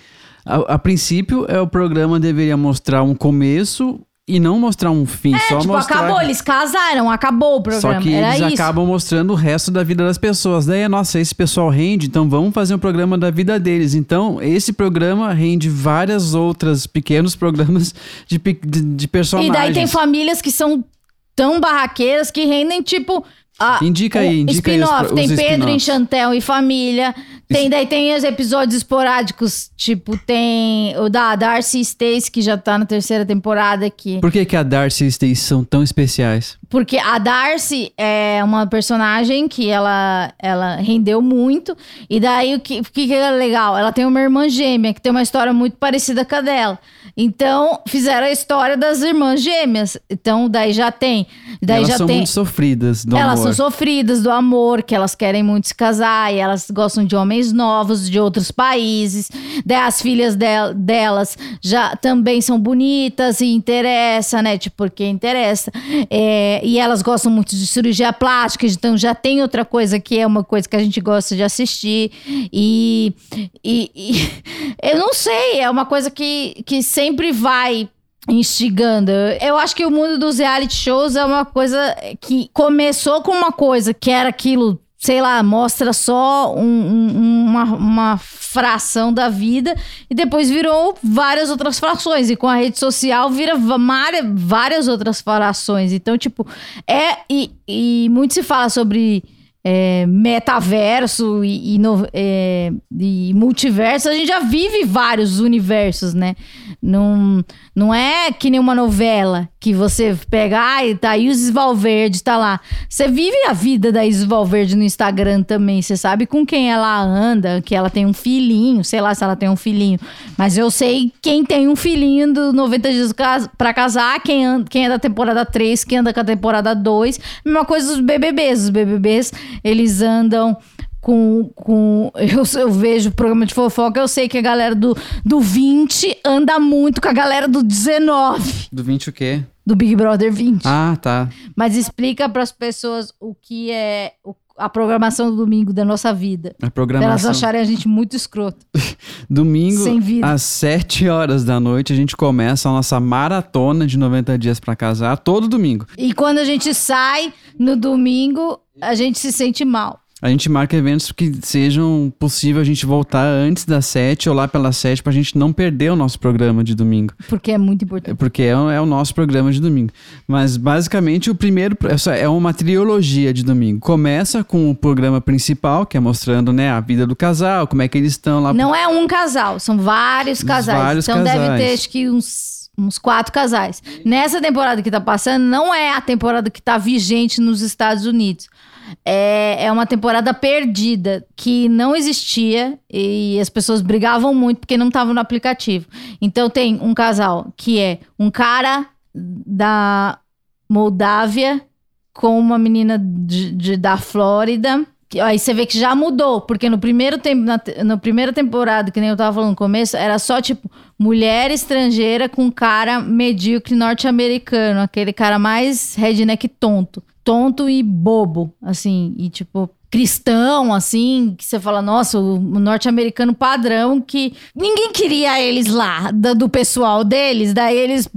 a, a princípio, é, o programa deveria mostrar um começo e não mostrar um fim, é, só tipo, mostrar... acabou, eles casaram, acabou o programa. Só que Era eles isso. acabam mostrando o resto da vida das pessoas. Daí, nossa, esse pessoal rende, então vamos fazer um programa da vida deles. Então, esse programa rende várias outras pequenos programas de, de, de personagens. E daí tem famílias que são tão barraqueiras que rendem, tipo, ah, indica aí, indica aí. Spin-off, tem Pedro em Chantel e Família. Tem, daí tem os episódios esporádicos, tipo, tem o da Darcy Stace, que já tá na terceira temporada aqui. Por que, que a Darcy e Stace são tão especiais? Porque a Darcy é uma personagem que ela, ela rendeu muito. E daí o que, o que é legal? Ela tem uma irmã gêmea que tem uma história muito parecida com a dela. Então, fizeram a história das irmãs gêmeas. Então, daí já tem. Daí elas já são tem... muito sofridas do elas amor. São sofridas do amor, que elas querem muito se casar e elas gostam de homens novos, de outros países. As filhas de delas já também são bonitas e interessa, né? Tipo, porque interessa. É, e elas gostam muito de cirurgia plástica, então já tem outra coisa que é uma coisa que a gente gosta de assistir. E, e, e eu não sei, é uma coisa que, que sempre vai instigando. Eu acho que o mundo dos reality shows é uma coisa que começou com uma coisa que era aquilo, sei lá, mostra só um, um, uma, uma fração da vida e depois virou várias outras frações. E com a rede social vira várias outras frações. Então, tipo, é. E, e muito se fala sobre é, metaverso e, e, no- é, e multiverso, a gente já vive vários universos, né? Não, não é que nem uma novela que você pega, ai, tá aí o Isis Valverde, tá lá. Você vive a vida da Isis Valverde no Instagram também. Você sabe com quem ela anda, que ela tem um filhinho, sei lá se ela tem um filhinho. Mas eu sei quem tem um filhinho do 90 Dias pra Casar, quem, anda, quem é da temporada 3, quem anda com a temporada 2. Mesma coisa dos BBBs. Os BBBs, eles andam com. com eu, eu vejo programa de fofoca, eu sei que a galera do, do 20 anda muito com a galera do 19. Do 20 o quê? Do Big Brother 20. Ah, tá. Mas explica para as pessoas o que é o- a programação do domingo da nossa vida. A Pra elas programação. acharem a gente muito escroto. Domingo, às 7 horas da noite, a gente começa a nossa maratona de 90 dias pra casar, todo domingo. E quando a gente sai no domingo, a gente se sente mal. A gente marca eventos que sejam possível a gente voltar antes das 7 ou lá pelas 7 pra gente não perder o nosso programa de domingo. Porque é muito É importante. Porque é, o- é o nosso programa de domingo. Mas basicamente o primeiro essa é uma trilogia de domingo. Começa com o programa principal, que é mostrando né, a vida do casal, como é que eles estão lá. Não é um casal, são vários casais. Vários então deve casais. ter acho que uns, uns quatro casais. Nessa temporada que tá passando, não é a temporada que tá vigente nos Estados Unidos. É, é uma temporada perdida, que não existia e as pessoas brigavam muito porque não estavam no aplicativo. Então tem um casal que é um cara da Moldávia com uma menina de, de- da Flórida. Aí você vê que já mudou, porque no primeiro tempo, na, na primeira temporada, que nem eu tava falando no começo, era só tipo mulher estrangeira com cara medíocre norte-americano, aquele cara mais redneck tonto, tonto e bobo, assim, e tipo cristão, assim, que você fala, nossa, o norte-americano padrão que ninguém queria eles lá, do pessoal deles, daí eles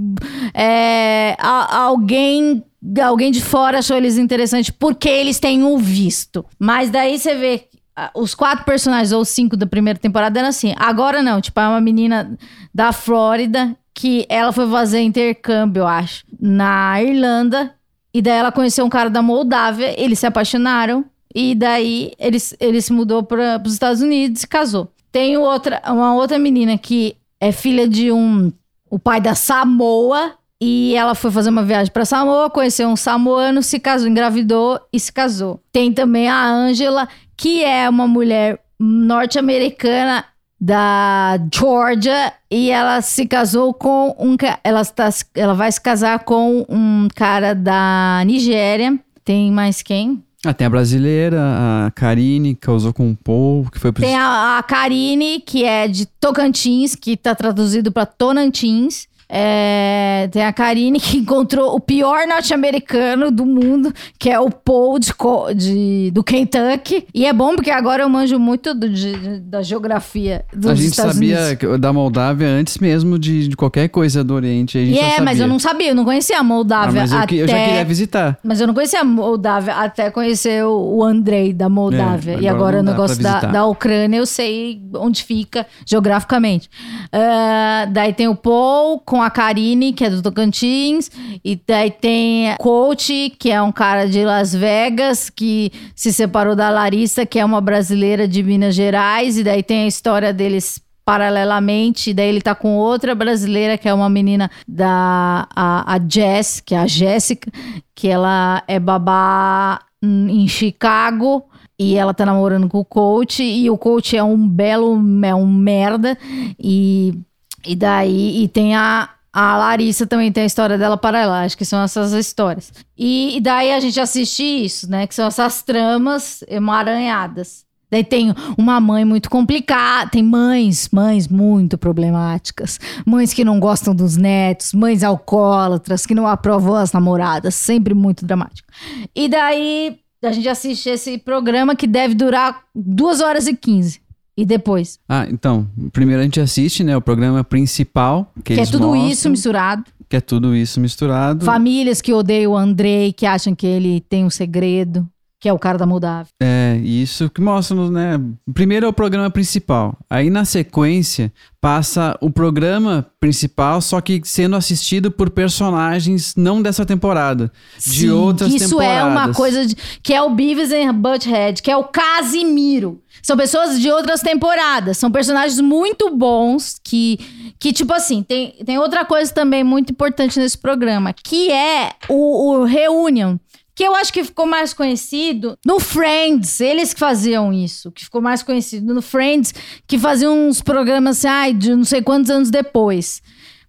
é, a- alguém alguém de fora achou eles interessantes porque eles têm o visto. Mas daí você vê os quatro personagens ou cinco da primeira temporada eram assim. Agora não, tipo, é uma menina da Flórida que ela foi fazer intercâmbio, eu acho, na Irlanda. E daí ela conheceu um cara da Moldávia, eles se apaixonaram. E daí eles, ele se mudou para os Estados Unidos e casou. Tem outra, uma outra menina que é filha de um. O pai da Samoa. E ela foi fazer uma viagem para Samoa, conheceu um samoano, se casou, engravidou e se casou. Tem também a Angela, que é uma mulher norte-americana da Georgia e ela se casou com um ela está ela vai se casar com um cara da Nigéria. Tem mais quem? Ah, tem a brasileira, a Karine, que causou com o Paul, que foi pro Tem a, a Karine, que é de Tocantins, que tá traduzido para Tonantins. É, tem a Karine que encontrou o pior norte-americano do mundo, que é o Paul de, de- do Kentucky. E é bom porque agora eu manjo muito do- de- da geografia dos A gente Estados sabia Unidos. da Moldávia antes mesmo de, de qualquer coisa do Oriente. E é, mas eu não sabia, eu não conhecia a Ah, Moldávia mas eu, até... eu já queria visitar. Mas eu não conhecia a Moldávia até conhecer o o Andrei da Moldávia. É, e agora agora o negócio da, da Ucrânia eu sei onde fica geograficamente. Ah, daí tem o Paul com a Karine, que é do Tocantins. E daí tem Coach, que é um cara de Las Vegas, que se separou da Larissa, que é uma brasileira de Minas Gerais. E daí tem a história deles paralelamente, daí ele tá com outra brasileira, que é uma menina da a, a Jess, que é a Jéssica, que ela é babá em Chicago. E ela tá namorando com o coach, e o coach é um belo, é um merda. E, e daí, e tem a, a Larissa também tem a história dela paralela, acho que são essas histórias. E, e daí a gente assiste isso, né? Que são essas tramas emaranhadas. Daí tem uma mãe muito complicada, tem mães, mães muito problemáticas, mães que não gostam dos netos, mães alcoólatras, que não aprovam as namoradas, sempre muito dramático. E daí a gente assiste esse programa que deve durar duas horas e 15. E depois? Ah, então, primeiro a gente assiste, né, o programa principal. Que, Que, é tudo mostram, isso misturado. Que é tudo isso misturado. Famílias que odeiam o Andrei, que acham que ele tem um segredo. Que é o cara da Moldávia. É, isso que mostra, né? Primeiro é o programa principal. Aí na sequência passa o programa principal, só que sendo assistido por personagens não dessa temporada, de Sim, outras que isso temporadas. é uma coisa de- que é o Beavis and Butthead, que é o Casimiro. São pessoas de outras temporadas, são personagens muito bons que que tipo assim, tem, tem outra coisa também muito importante nesse programa, que é o, o Reunion, que eu acho que ficou mais conhecido no Friends, eles que faziam isso, que ficou mais conhecido no Friends, que faziam uns programas assim, ai, de não sei quantos anos depois.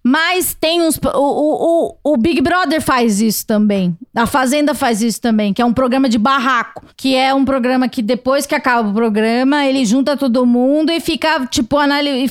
Mas tem uns. O, o, o, Big Brother faz isso também. A Fazenda faz isso também, que é um programa de barraco. Que é um programa que depois que acaba o programa, ele junta todo mundo e fica, tipo,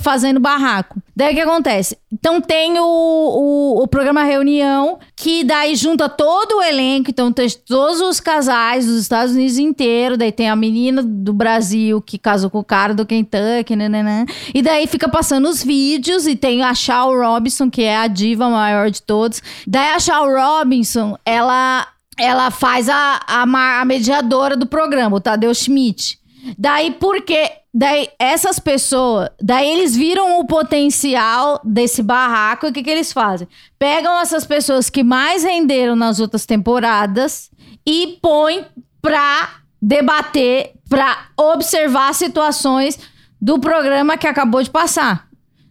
fazendo barraco. Daí o que acontece? Então tem o, o, o programa Reunião, que daí junta todo o elenco, então tem todos os casais dos Estados Unidos inteiro, daí tem a menina do Brasil que casou com o cara do Kentucky, nananã. e daí fica passando os vídeos e tem a Shaw Robinson, que é a diva maior de todos. Daí a Shaw Robinson, ela, ela faz a, a, a mediadora do programa, o Tadeu Schmidt. Daí, porque. Daí, essas pessoas. Daí, eles viram o potencial desse barraco e o que, que eles fazem? Pegam essas pessoas que mais renderam nas outras temporadas e põem pra debater, pra observar situações do programa que acabou de passar.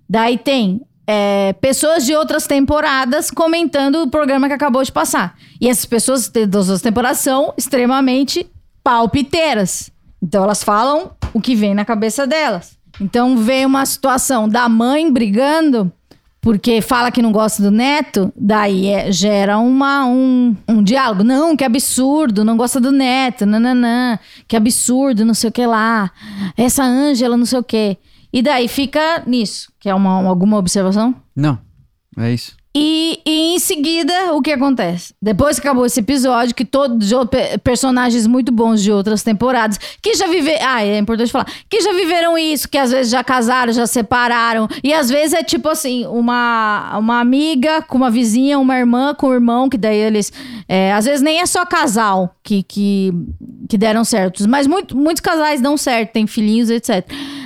Daí tem é, pessoas de outras temporadas comentando o programa que acabou de passar. E essas pessoas das outras temporadas são extremamente palpiteiras. Então elas falam o que vem na cabeça delas. Então vem uma situação da mãe brigando porque fala que não gosta do neto, daí é- gera uma, um, um diálogo. Não, que absurdo, não gosta do neto, nananã, que absurdo, não sei o que lá. Essa Ângela, não sei o que. E daí fica nisso. Que é uma, alguma observação? Não, é isso. E, e em seguida, o que acontece? Depois que acabou esse episódio, que todos os pe- personagens muito bons de outras temporadas, que já viveram. Ah, é importante falar. Que já viveram isso, que às vezes já casaram, já separaram. E às vezes é tipo assim: uma, uma amiga com uma vizinha, uma irmã com um irmão, que daí eles. é, às vezes nem é só casal que, que, que deram certos, mas muito, muitos casais dão certo, tem filhinhos, etc.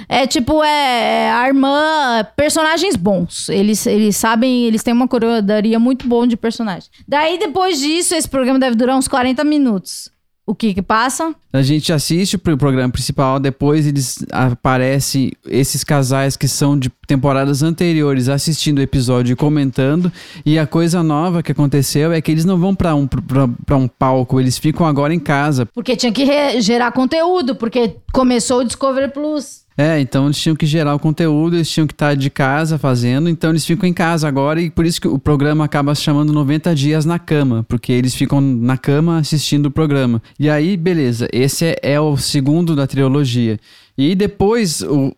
É tipo, é, é a irmã, personagens bons. Eles, eles sabem, eles têm uma coroaria muito bom de personagem. Daí, depois disso, esse programa deve durar uns 40 minutos. O que que passa? A gente assiste pro programa principal, depois eles aparecem esses casais que são de temporadas anteriores assistindo o episódio e comentando. E a coisa nova que aconteceu é que eles não vão pra um, pra, pra um palco, eles ficam agora em casa. Porque tinha que gerar conteúdo, porque começou o Discovery Plus. É, então eles tinham que gerar o conteúdo, eles tinham que estar de casa fazendo, então eles ficam em casa agora e por isso que o programa acaba se chamando 90 dias na cama, porque eles ficam na cama assistindo o programa. E aí, beleza, esse é, é o segundo da trilogia. E depois, o,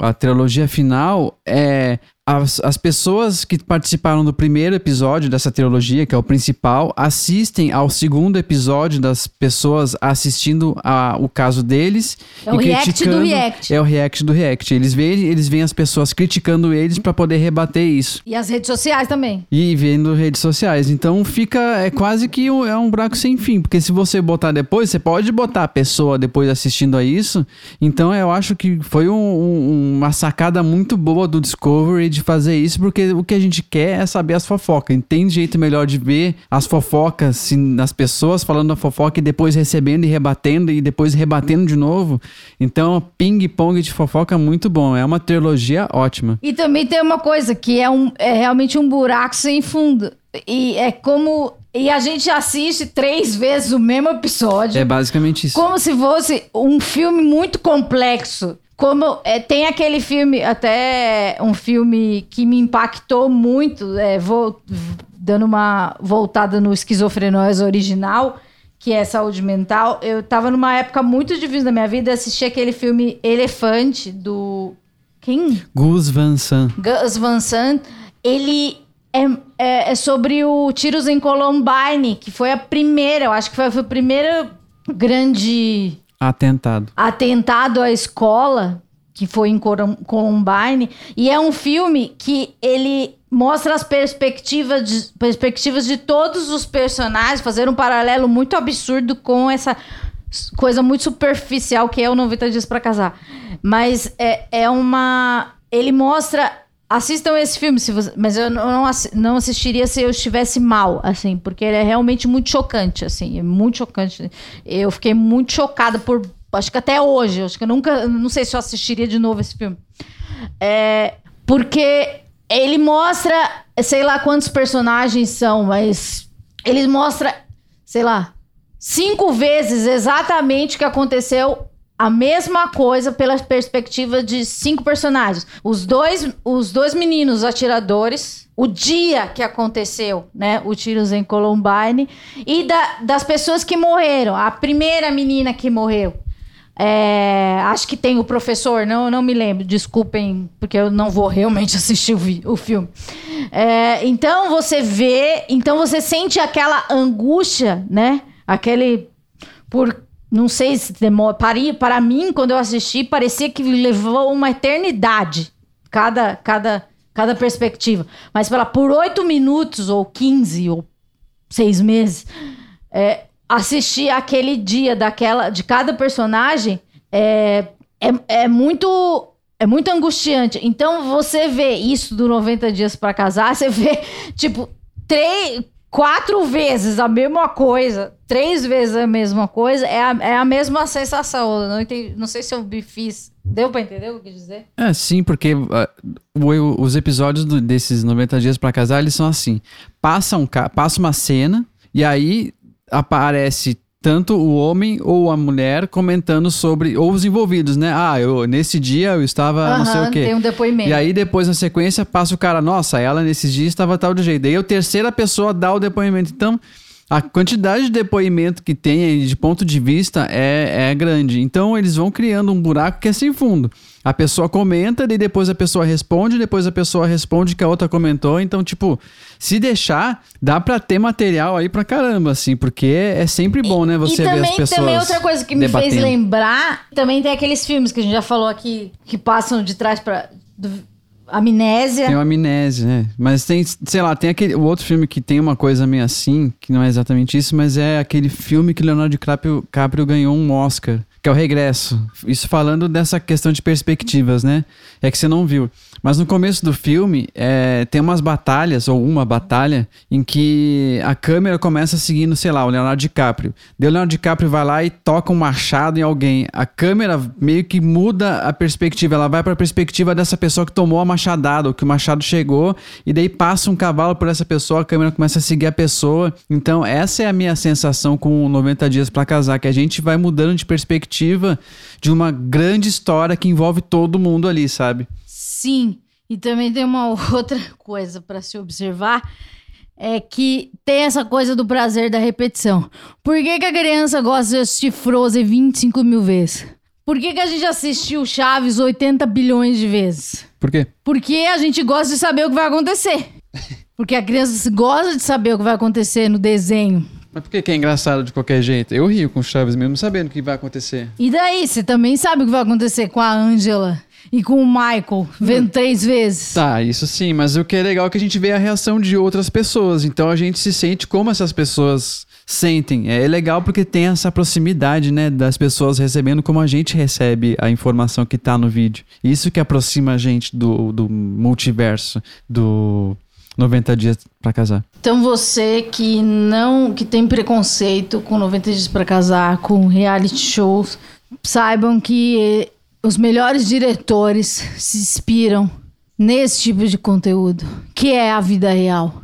a, a trilogia final é. As, as pessoas que participaram do primeiro episódio dessa trilogia, que é o principal, assistem ao segundo episódio das pessoas assistindo a, o caso deles. É o react do react. É o react do react. Eles veem, eles veem as pessoas criticando eles pra poder rebater isso. E as redes sociais também. E vendo redes sociais. Então fica. É quase que um, é um buraco sem fim. Porque se você botar depois, você pode botar a pessoa depois assistindo a isso. Então eu acho que foi um- um- uma sacada muito boa do Discovery de fazer isso. Porque o que a gente quer é saber as fofocas. Tem jeito melhor de ver as fofocas se, nas pessoas falando a fofoca e depois recebendo e rebatendo e depois rebatendo de novo. Então, ping-pong de fofoca muito bom. É uma trilogia ótima. E também tem uma coisa que é, um, é realmente um buraco sem fundo. E é como. E a gente assiste três vezes o mesmo episódio. É basicamente isso. Como se fosse um filme muito complexo. Como é, tem aquele filme, até um filme que me impactou muito, é, vou dando uma voltada no esquizofrenóise original, que é saúde mental. Eu tava numa época muito difícil da minha vida, assisti aquele filme Elefante, do. Quem? Gus Van Sant. Gus Van Sant, ele é, é, é sobre o tiros em Columbine, que foi a primeira, eu acho que foi, foi o primeiro grande Atentado. atentado à escola, que foi em Columbine, e é um filme que ele mostra as perspectivas de, perspectivas de todos os personagens, fazer um paralelo muito absurdo com essa coisa muito superficial que é o 90 Dias pra Casar. Mas é, é uma. Ele mostra. Assistam esse filme, se você, mas eu não, não assistiria se eu estivesse mal, assim, porque ele é realmente muito chocante, assim, é muito chocante. Eu fiquei muito chocada por. Acho que até hoje, acho que eu nunca. Não sei se eu assistiria de novo esse filme. É, porque ele mostra, sei lá quantos personagens são, mas ele mostra, sei lá, cinco vezes exatamente o que aconteceu a mesma coisa pela perspectiva de cinco personagens. Os dois, os dois meninos atiradores, o dia que aconteceu, né, o tiros em Columbine, e da- das pessoas que morreram. A primeira menina que morreu. É, acho que tem o professor, não, não me lembro, desculpem, porque eu não vou realmente assistir o, o filme. É, então você vê, então você sente aquela angústia, né? Aquele. Por. Não sei se demora. Para, para mim, quando eu assisti, parecia que levou uma eternidade. Cada, cada, cada perspectiva. Mas pela, por oito minutos, ou 15, ou seis meses, é, assistir aquele dia daquela de cada personagem é, é, é muito é muito angustiante. Então você vê isso do 90 dias pra casar, você vê tipo três, quatro vezes a mesma coisa, três vezes a mesma coisa, é a, é a mesma sensação. Eu não, entendi, não sei se eu me fiz. Deu pra entender o que eu quis dizer? É, sim, porque ah, o- os episódios do- desses 90 dias pra casar, eles são assim. Passa, um, passa uma cena e aí aparece tanto o homem ou a mulher comentando sobre, ou os envolvidos, né? Ah, eu, nesse dia eu estava não sei o quê. Tem um depoimento. E aí depois na sequência passa o cara, nossa, ela nesses dias estava tal de jeito. Daí a terceira pessoa dá o depoimento. Então, a quantidade de depoimento que tem aí, de ponto de vista é, é grande. Então eles vão criando um buraco que é sem fundo. A pessoa comenta, daí depois a pessoa responde, depois a pessoa responde que a outra comentou. Então, tipo, se deixar, dá pra ter material aí pra caramba, assim, porque é sempre bom, né? Você e ver também, as pessoas. também outra coisa que me fez debatendo. lembrar, também tem aqueles filmes que a gente já falou aqui, que passam de trás pra... do- Amnésia. Tem uma amnésia, né? Mas tem, sei lá, tem aquele o outro filme que tem uma coisa meio assim, que não é exatamente isso, mas é aquele filme que Leonardo DiCaprio, DiCaprio ganhou um Oscar, que é o Regresso. Isso falando dessa questão de perspectivas, né? É que você não viu. Mas no começo do filme, é, tem umas batalhas, ou uma batalha, em que a câmera começa seguindo, sei lá, o Leonardo DiCaprio. Daí o Leonardo DiCaprio vai lá e toca um machado em alguém. A câmera meio que muda a perspectiva, ela vai para a perspectiva dessa pessoa que tomou a machadada, ou que o machado chegou, e daí passa um cavalo por essa pessoa, a câmera começa a seguir a pessoa. Então, essa é a minha sensação com o 90 Dias para Casar, que a gente vai mudando de perspectiva de uma grande história que envolve todo mundo ali, sabe? Sim, e também tem uma outra coisa para se observar, é que tem essa coisa do prazer da repetição. Por que, que a criança gosta de assistir Frozen 25 mil vezes? Por que, que a gente assistiu Chaves 80 bilhões de vezes? Por quê? Porque a gente gosta de saber o que vai acontecer. Porque a criança gosta de saber o que vai acontecer no desenho. Mas por que, que é engraçado de qualquer jeito? Eu rio com Chaves mesmo sabendo o que vai acontecer. E daí, você também sabe o que vai acontecer com a Angela e com o Michael, vendo três vezes. Tá, isso sim, mas o que é legal é que a gente vê a reação de outras pessoas. Então a gente se sente como essas pessoas sentem. É legal porque tem essa proximidade, né, das pessoas recebendo como a gente recebe a informação que tá no vídeo. Isso que aproxima a gente do, do multiverso, do 90 dias pra casar. Então você que não que tem preconceito com 90 dias para casar, com reality shows, saibam que os melhores diretores se inspiram nesse tipo de conteúdo, que é a vida real.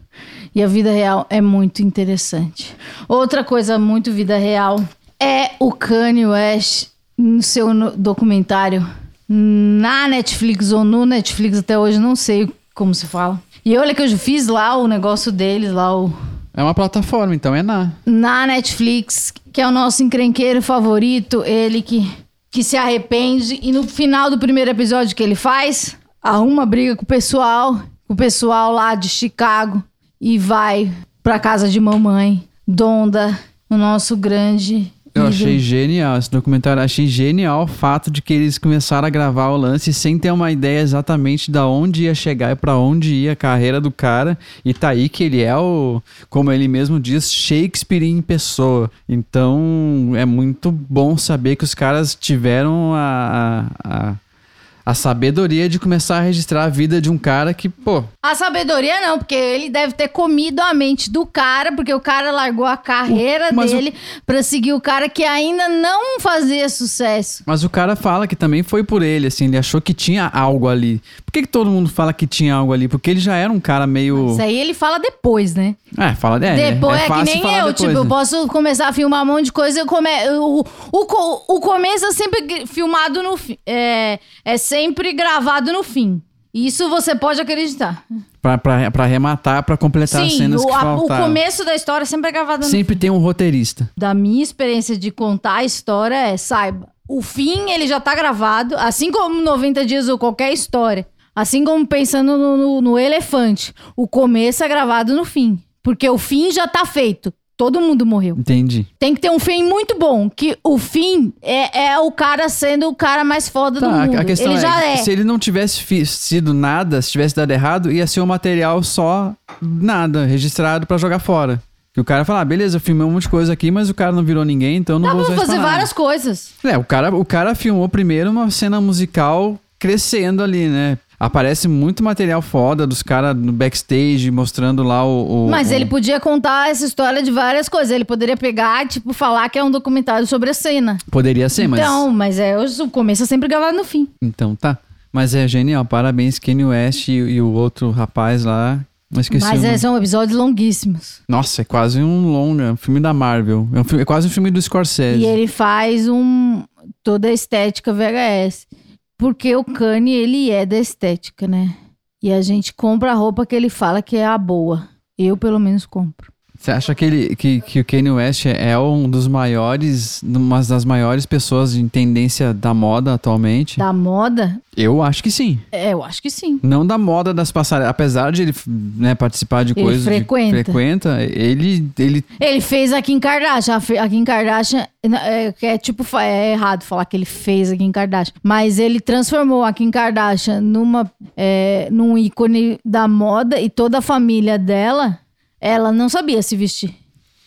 E a vida real é muito interessante. Outra coisa muito vida real é o Kanye West no seu documentário na Netflix ou no Netflix até hoje, não sei como se fala. E olha que eu fiz lá o negócio deles, lá o É uma plataforma, então é na. na Netflix, que é o nosso encrenqueiro favorito, ele que, que se arrepende. E no final do primeiro episódio que ele faz, arruma briga com o pessoal, com o pessoal lá de Chicago e vai pra casa de mamãe, Donda, o nosso grande Eu achei genial esse documentário. Achei genial o fato de que eles começaram a gravar o lance sem ter uma ideia exatamente da onde ia chegar e pra onde ia a carreira do cara. E tá aí que ele é o, como ele mesmo diz, Shakespeare em pessoa. Então é muito bom saber que os caras tiveram a, a, a, a sabedoria de começar a registrar a vida de um cara que, pô, A sabedoria não, porque ele deve ter comido a mente do cara, porque o cara largou a carreira O- mas o- dele pra seguir o cara que ainda não fazia sucesso. Mas o cara fala que também foi por ele, assim, ele achou que tinha algo ali. Por que, que todo mundo fala que tinha algo ali? Porque ele já era um cara meio. Isso aí ele fala depois, né? É, fala. É, depois é, é, fácil que nem eu, depois, tipo, eu né? posso começar a filmar um monte de coisa, eu come... o, o, o começo é sempre filmado no. É, é sempre gravado no fim. Isso você pode acreditar. Pra, pra, pra arrematar, pra completar as Sim, cenas o, que a- o faltaram. começo da história sempre é gravado no Sempre tem um roteirista. da minha experiência de contar a história é, saiba, o fim ele já tá gravado, assim como 90 dias ou qualquer história. Assim como pensando no, no- no elefante. O começo é gravado no fim. Porque o fim já tá feito. Todo mundo morreu. Entendi. Tem que ter um fim muito bom. Que o fim é, é o cara sendo o cara mais foda do Tá, mundo. a questão ele é, já é. se ele não tivesse sido nada, se tivesse dado errado, ia ser um material só nada, registrado pra jogar fora. Que o cara fala, ah, beleza, eu filmei um monte de coisa aqui, mas o cara não virou ninguém, então não Dá vou usar fazer várias coisas. É, o cara, o cara filmou primeiro uma cena musical crescendo ali, né? Aparece muito material foda dos caras no backstage, mostrando lá o. o- Mas o- ele podia contar essa história de várias coisas. Ele poderia pegar, tipo, falar que é um documentário sobre a cena. Poderia ser, mas. Então, mas é o começo é sempre gravado no fim. Então tá. Mas é genial, parabéns, Kanye West e, e o outro rapaz lá. Não esqueci. mas é, são episódios longuíssimos. Nossa, é quase um longa, um filme da Marvel. É, um filme- é quase um filme do Scorsese. E ele faz um toda a estética VHS. Porque o Kanye, ele é da estética, né? E a gente compra a roupa que ele fala que é a boa. Eu, pelo menos, compro. Você acha que, ele, que, que o Kanye West é um dos maiores, uma das maiores pessoas em tendência da moda atualmente? Da moda, Eu acho que sim. é, eu acho que sim. Não da moda das passarelas. Apesar de ele né, participar de Ele coisas. de- frequenta. frequenta, ele, ele. Ele fez a Kim Kardashian. A Kim Kardashian é, é tipo, é errado falar que ele fez a Kim Kardashian. Mas ele transformou a Kim Kardashian numa, é, num ícone da moda e toda a família dela, ela não sabia se vestir.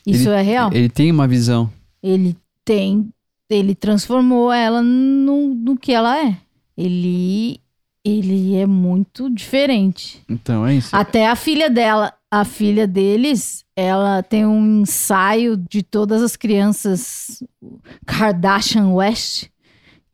Isso ele- é real. Ele tem uma visão. Ele tem. Ele transformou ela no, no que ela é. Ele. Ele é muito diferente. Então é isso. Até a filha dela, a filha deles, ela tem um ensaio de todas as crianças Kardashian West,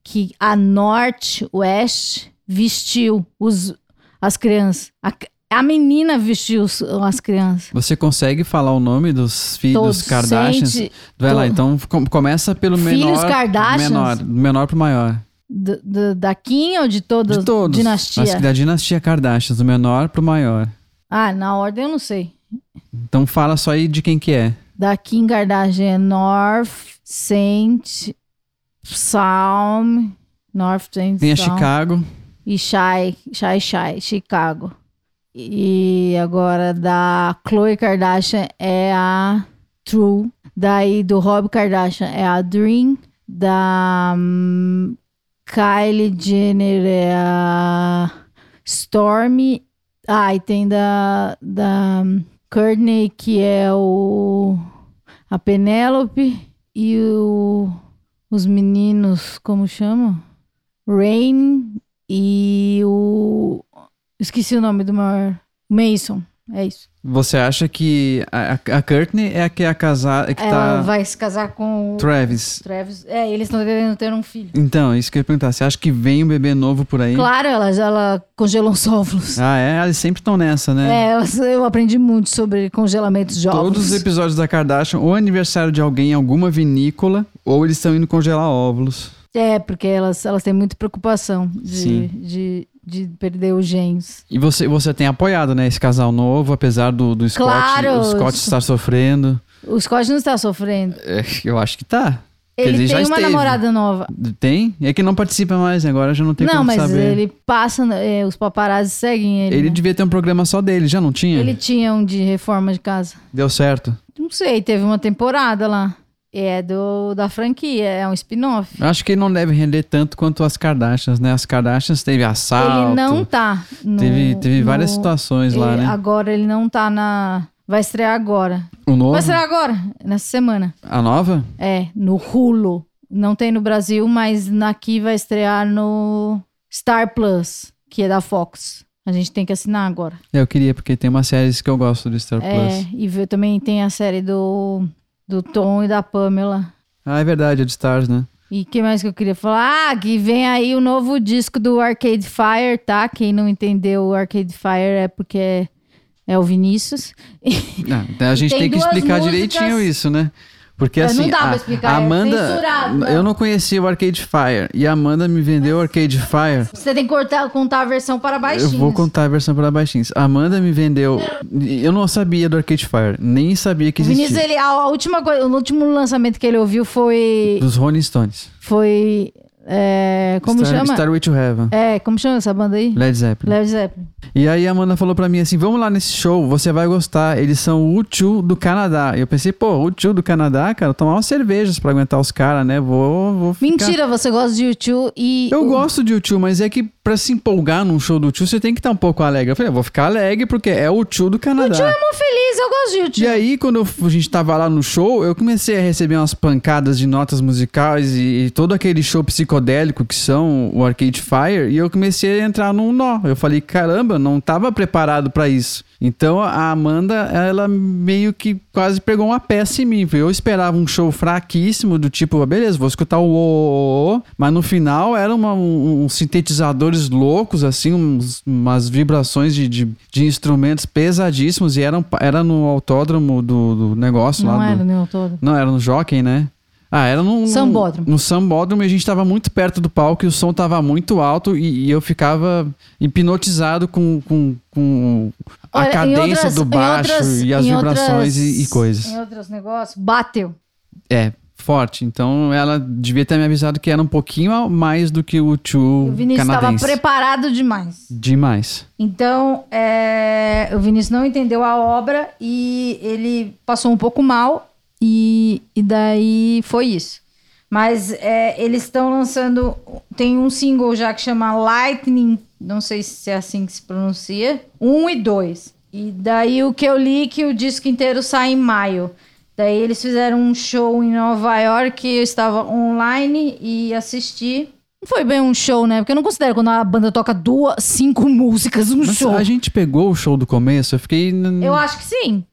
que a Norte West vestiu os, as crianças. A, a menina vestiu os- as crianças. Você consegue falar o nome dos filhos Todos. Kardashians? Sente Vai lá, então com- começa pelo Filhos menor. Kardashians? Menor, do menor pro maior. do- do- da Kim ou de todas? De todos. Dinastia. Que da dinastia Kardashian, do menor pro maior. Ah, na ordem eu não sei. Então fala só aí de quem que é. Da Kim Kardashian é North, Saint, Psalm, North Saint, Tem a. Chicago. e Shai, Shai Shai, Chicago. E agora da Khloe Kardashian é a True. Daí do Rob Kardashian é a Dream. Da hum, Kylie Jenner é a Stormy. Ah, e tem da, da hum, Courtney que é o a Penélope e o, os meninos, como chama? Rain e o. Esqueci o nome do maior. Mason. É isso. Você acha que a, a Courtney é a que é a casada, é que Ela tá vai se casar com o Travis. Travis. É, eles estão querendo ter um filho. Então, isso que eu ia perguntar. Você acha que vem um bebê novo por aí? Claro, ela, ela congelou os óvulos. Ah, é? Eles sempre estão nessa, né? É, eu- aprendi muito sobre congelamentos de óvulos. Todos os episódios da Kardashian, ou aniversário de alguém em alguma vinícola, ou eles estão indo congelar óvulos. É, porque elas, elas têm muita preocupação de, Sim. de, de perder os genes. E você, você tem apoiado, né, esse casal novo, apesar do, do Scott, Claro. o Scott estar sofrendo. O Scott não está sofrendo. É, eu acho que tá. Ele, Ele tem uma esteve. namorada nova. Tem? É que não participa mais, né? agora já não tem não, mas saber. ele passa, é, os paparazzi seguem ele. Ele né? devia ter um programa só dele, já não tinha? Ele tinha um de reforma de casa. Deu certo. Não sei, teve uma temporada lá. É do, da franquia, é um spin-off. Acho que ele não deve render tanto quanto as Kardashians, né? As Kardashians teve assalto. Ele não tá. No, Teve, teve várias no- situações lá, ele- né? Agora ele não tá na. Vai estrear agora. O novo? Vai estrear agora, nessa semana. A nova? É, no Hulu. Não tem no Brasil, mas aqui vai estrear no Star Plus, que é da Fox. A gente tem que assinar agora. Eu queria, porque tem umas séries que eu gosto do Star É, Plus. e vê- também tem a série do, do Tom e da Pamela. Ah, é verdade, é de Stars, né? E que mais que eu queria falar? Ah, que vem aí o novo disco do Arcade Fire, tá? Quem não entendeu o Arcade Fire é porque é, é o Vinícius. Ah, então a gente tem tem, que explicar músicas- direitinho isso, né? Porque É, não assim, dá pra a, explicar, a é Amanda, censurado, eu não conhecia o Arcade Fire e a Amanda me vendeu o Arcade Fire. Você tem que cortar, contar a versão para baixinhos. Eu vou contar a versão para baixinhos. A Amanda me vendeu, eu não sabia do Arcade Fire, nem sabia que O Vinícius, existia. ele, a, a última coisa, o último lançamento que ele ouviu foi. Dos Rolling Stones. Foi. É, como Star, chama? Starway to Heaven. É, como chama essa banda aí? Led Zeppelin. Led Zeppelin. E aí a Amanda falou pra mim assim: vamos lá nesse show, você vai gostar. Eles são o U2 do Canadá. E eu pensei, pô, o U2 do Canadá, cara, tomar umas cervejas pra aguentar os caras, né? Vou, vou ficar... Mentira, você gosta de YouTube e. Eu o- gosto de U2, mas é que pra se empolgar num show do U2, você tem que estar um pouco alegre. Eu falei, eu vou ficar alegre porque é o U2 do Canadá. Eu mó feliz, eu gosto de YouTube. E aí, quando eu- a gente tava lá no show, eu comecei a receber umas pancadas de notas musicais e, e todo aquele show psicodélico que são o Arcade Fire, e eu comecei a entrar num nó. Eu falei, caramba, não tava preparado pra isso. Então a Amanda, ela meio que quase pegou uma peça em mim. Eu esperava um show fraquíssimo, do tipo, beleza, vou escutar o o, o, o", mas no final eram um- uns sintetizadores loucos, assim, uns- umas vibrações de, de, de instrumentos pesadíssimos, e eram, era no autódromo do, do negócio Não lá. era do, o Neo todo. não, era no Jockey, né? Ah, era no, Sambódromo. no Sambódromo e a gente tava muito perto do palco e o som tava muito alto e, e eu ficava hipnotizado com, com, com a Olha, cadência outras- do baixo outras- e as vibrações outras- e, e coisas. Em outros negócios, bateu. É, forte. Então ela devia ter me avisado que era um pouquinho mais do que o O Tio Vinícius estava preparado demais. Demais. Então, é, o Vinícius não entendeu a obra e ele passou um pouco mal e, e daí foi isso. Mas é, eles estão lançando. Tem um single já que chama Lightning, não sei se é assim que se pronuncia. Um e dois. E daí o que eu li que o disco inteiro sai em maio. Daí eles fizeram um show em Nova York, eu estava online e assisti. Não foi bem um show, né? Porque eu não considero quando a banda toca duas, cinco músicas um Mas show. a gente pegou o show do começo, eu fiquei. Eu acho que sim.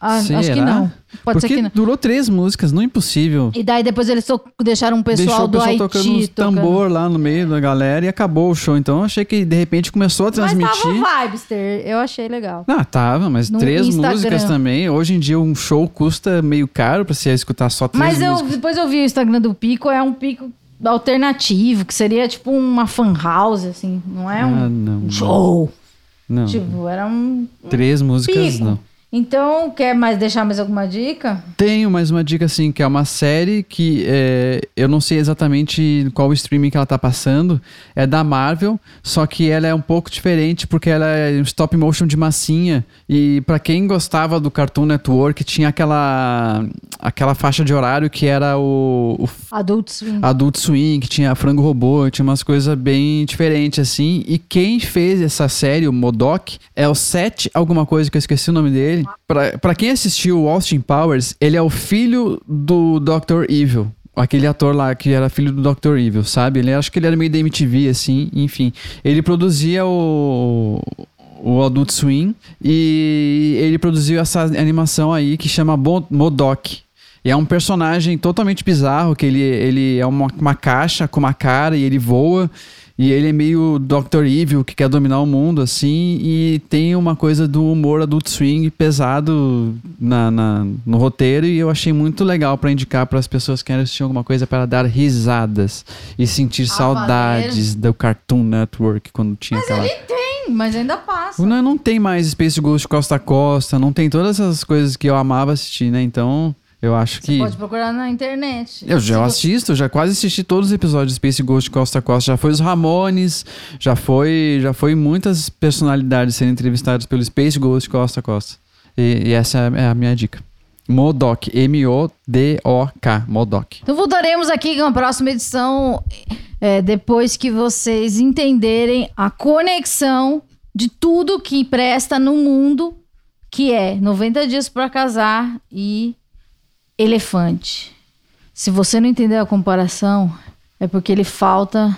Ah, Será? acho que não. Pode Porque ser que não. durou três músicas, não é impossível. E daí depois eles to- deixaram um pessoal Deixou o do pessoal Haiti tocando uns tocando. tambor lá no meio da galera e acabou o show. Então eu achei que de repente começou a Mas transmitir. tava Vibester, eu achei legal. Ah, tava, mas No três Instagram. músicas também. Hoje em dia um show custa meio caro pra você escutar só três Mas músicas. depois eu vi o Instagram do Pico, é um pico alternativo, que seria tipo uma fan house, assim. Não é um Ah, não. show. Não, Tipo, era um três músicas pico. não. Então, quer mais deixar mais alguma dica? Tenho mais uma dica assim, que é uma série que é, eu não sei exatamente qual streaming que ela tá passando. É da Marvel, só que ela é um pouco diferente porque ela é um stop motion de massinha. E pra quem gostava do Cartoon Network, tinha aquela aquela faixa de horário que era o, o Adult Swim. Adult Swim, que tinha Frango Robô, tinha umas coisas bem diferentes assim. E quem fez essa série, o Modok, é o Seth, alguma coisa que eu esqueci o nome dele. Pra, pra quem assistiu Austin Powers, ele é o filho do Dr. Evil. Aquele ator lá que era filho do Dr. Evil, sabe? Ele acho que ele era meio da MTV, assim, enfim. Ele produzia o, o Adult Swim e ele produziu essa animação aí que chama Modok. E é um personagem totalmente bizarro, que ele, ele é uma, uma caixa com uma cara e ele voa. E ele é meio Dr. Evil, que quer dominar o mundo, assim. E tem uma coisa do humor adult swing pesado na, na- no roteiro. E eu achei muito legal pra indicar para as pessoas que querem assistir alguma coisa para dar risadas e sentir saudades do Cartoon Network quando tinha aquela... Tem, mas ainda passa. Não, não tem mais Space Ghost Costa a Costa, não tem todas essas coisas que eu amava assistir, né? Então, eu acho Você que. pode procurar na internet. Eu já assisto, já quase assisti todos os episódios de Space Ghost Costa a Costa. Já foi os Ramones, já foi, já foi muitas personalidades sendo entrevistadas pelo Space Ghost Costa a Costa. E, e essa é a minha dica. Modok. M-O-D-O-K. Modok. Então voltaremos aqui com a próxima edição, é, depois que vocês entenderem a conexão de tudo que presta no mundo, que é 90 dias para casar e elefante. Se você não entendeu a comparação, é porque ele falta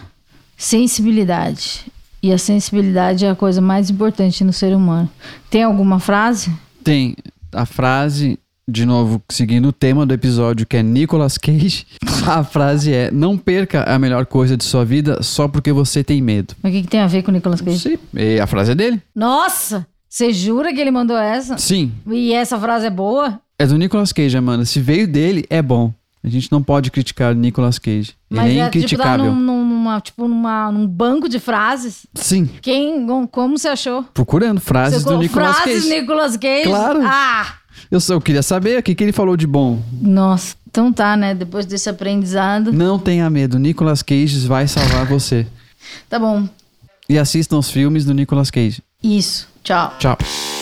sensibilidade. E a sensibilidade é a coisa mais importante no ser humano. Tem alguma frase? Tem a frase, de novo, seguindo o tema do episódio, que é Nicolas Cage. A frase é: Não perca a melhor coisa de sua vida só porque você tem medo. Mas o que, que tem a ver com o Nicolas Cage? Sim. E a frase é dele? Nossa! Você jura que ele mandou essa? Sim. E essa frase é boa? É do Nicolas Cage, Amanda. Se veio dele, é bom. A gente não pode criticar o Nicolas Cage. Ele Mas é é tipo, tá incriticável. num, numa, tipo numa, num banco de frases. Sim. Quem, como você achou? Procurando frases Você do Nicolas frases Cage. Nicolas Cage? Claro. Ah! Eu, só, eu queria saber o que, que ele falou de bom. Nossa, então tá, né? Depois desse aprendizado. Não tenha medo, Nicolas Cage vai salvar você. Tá bom. E assistam os filmes do Nicolas Cage. Isso. Tchau. Tchau.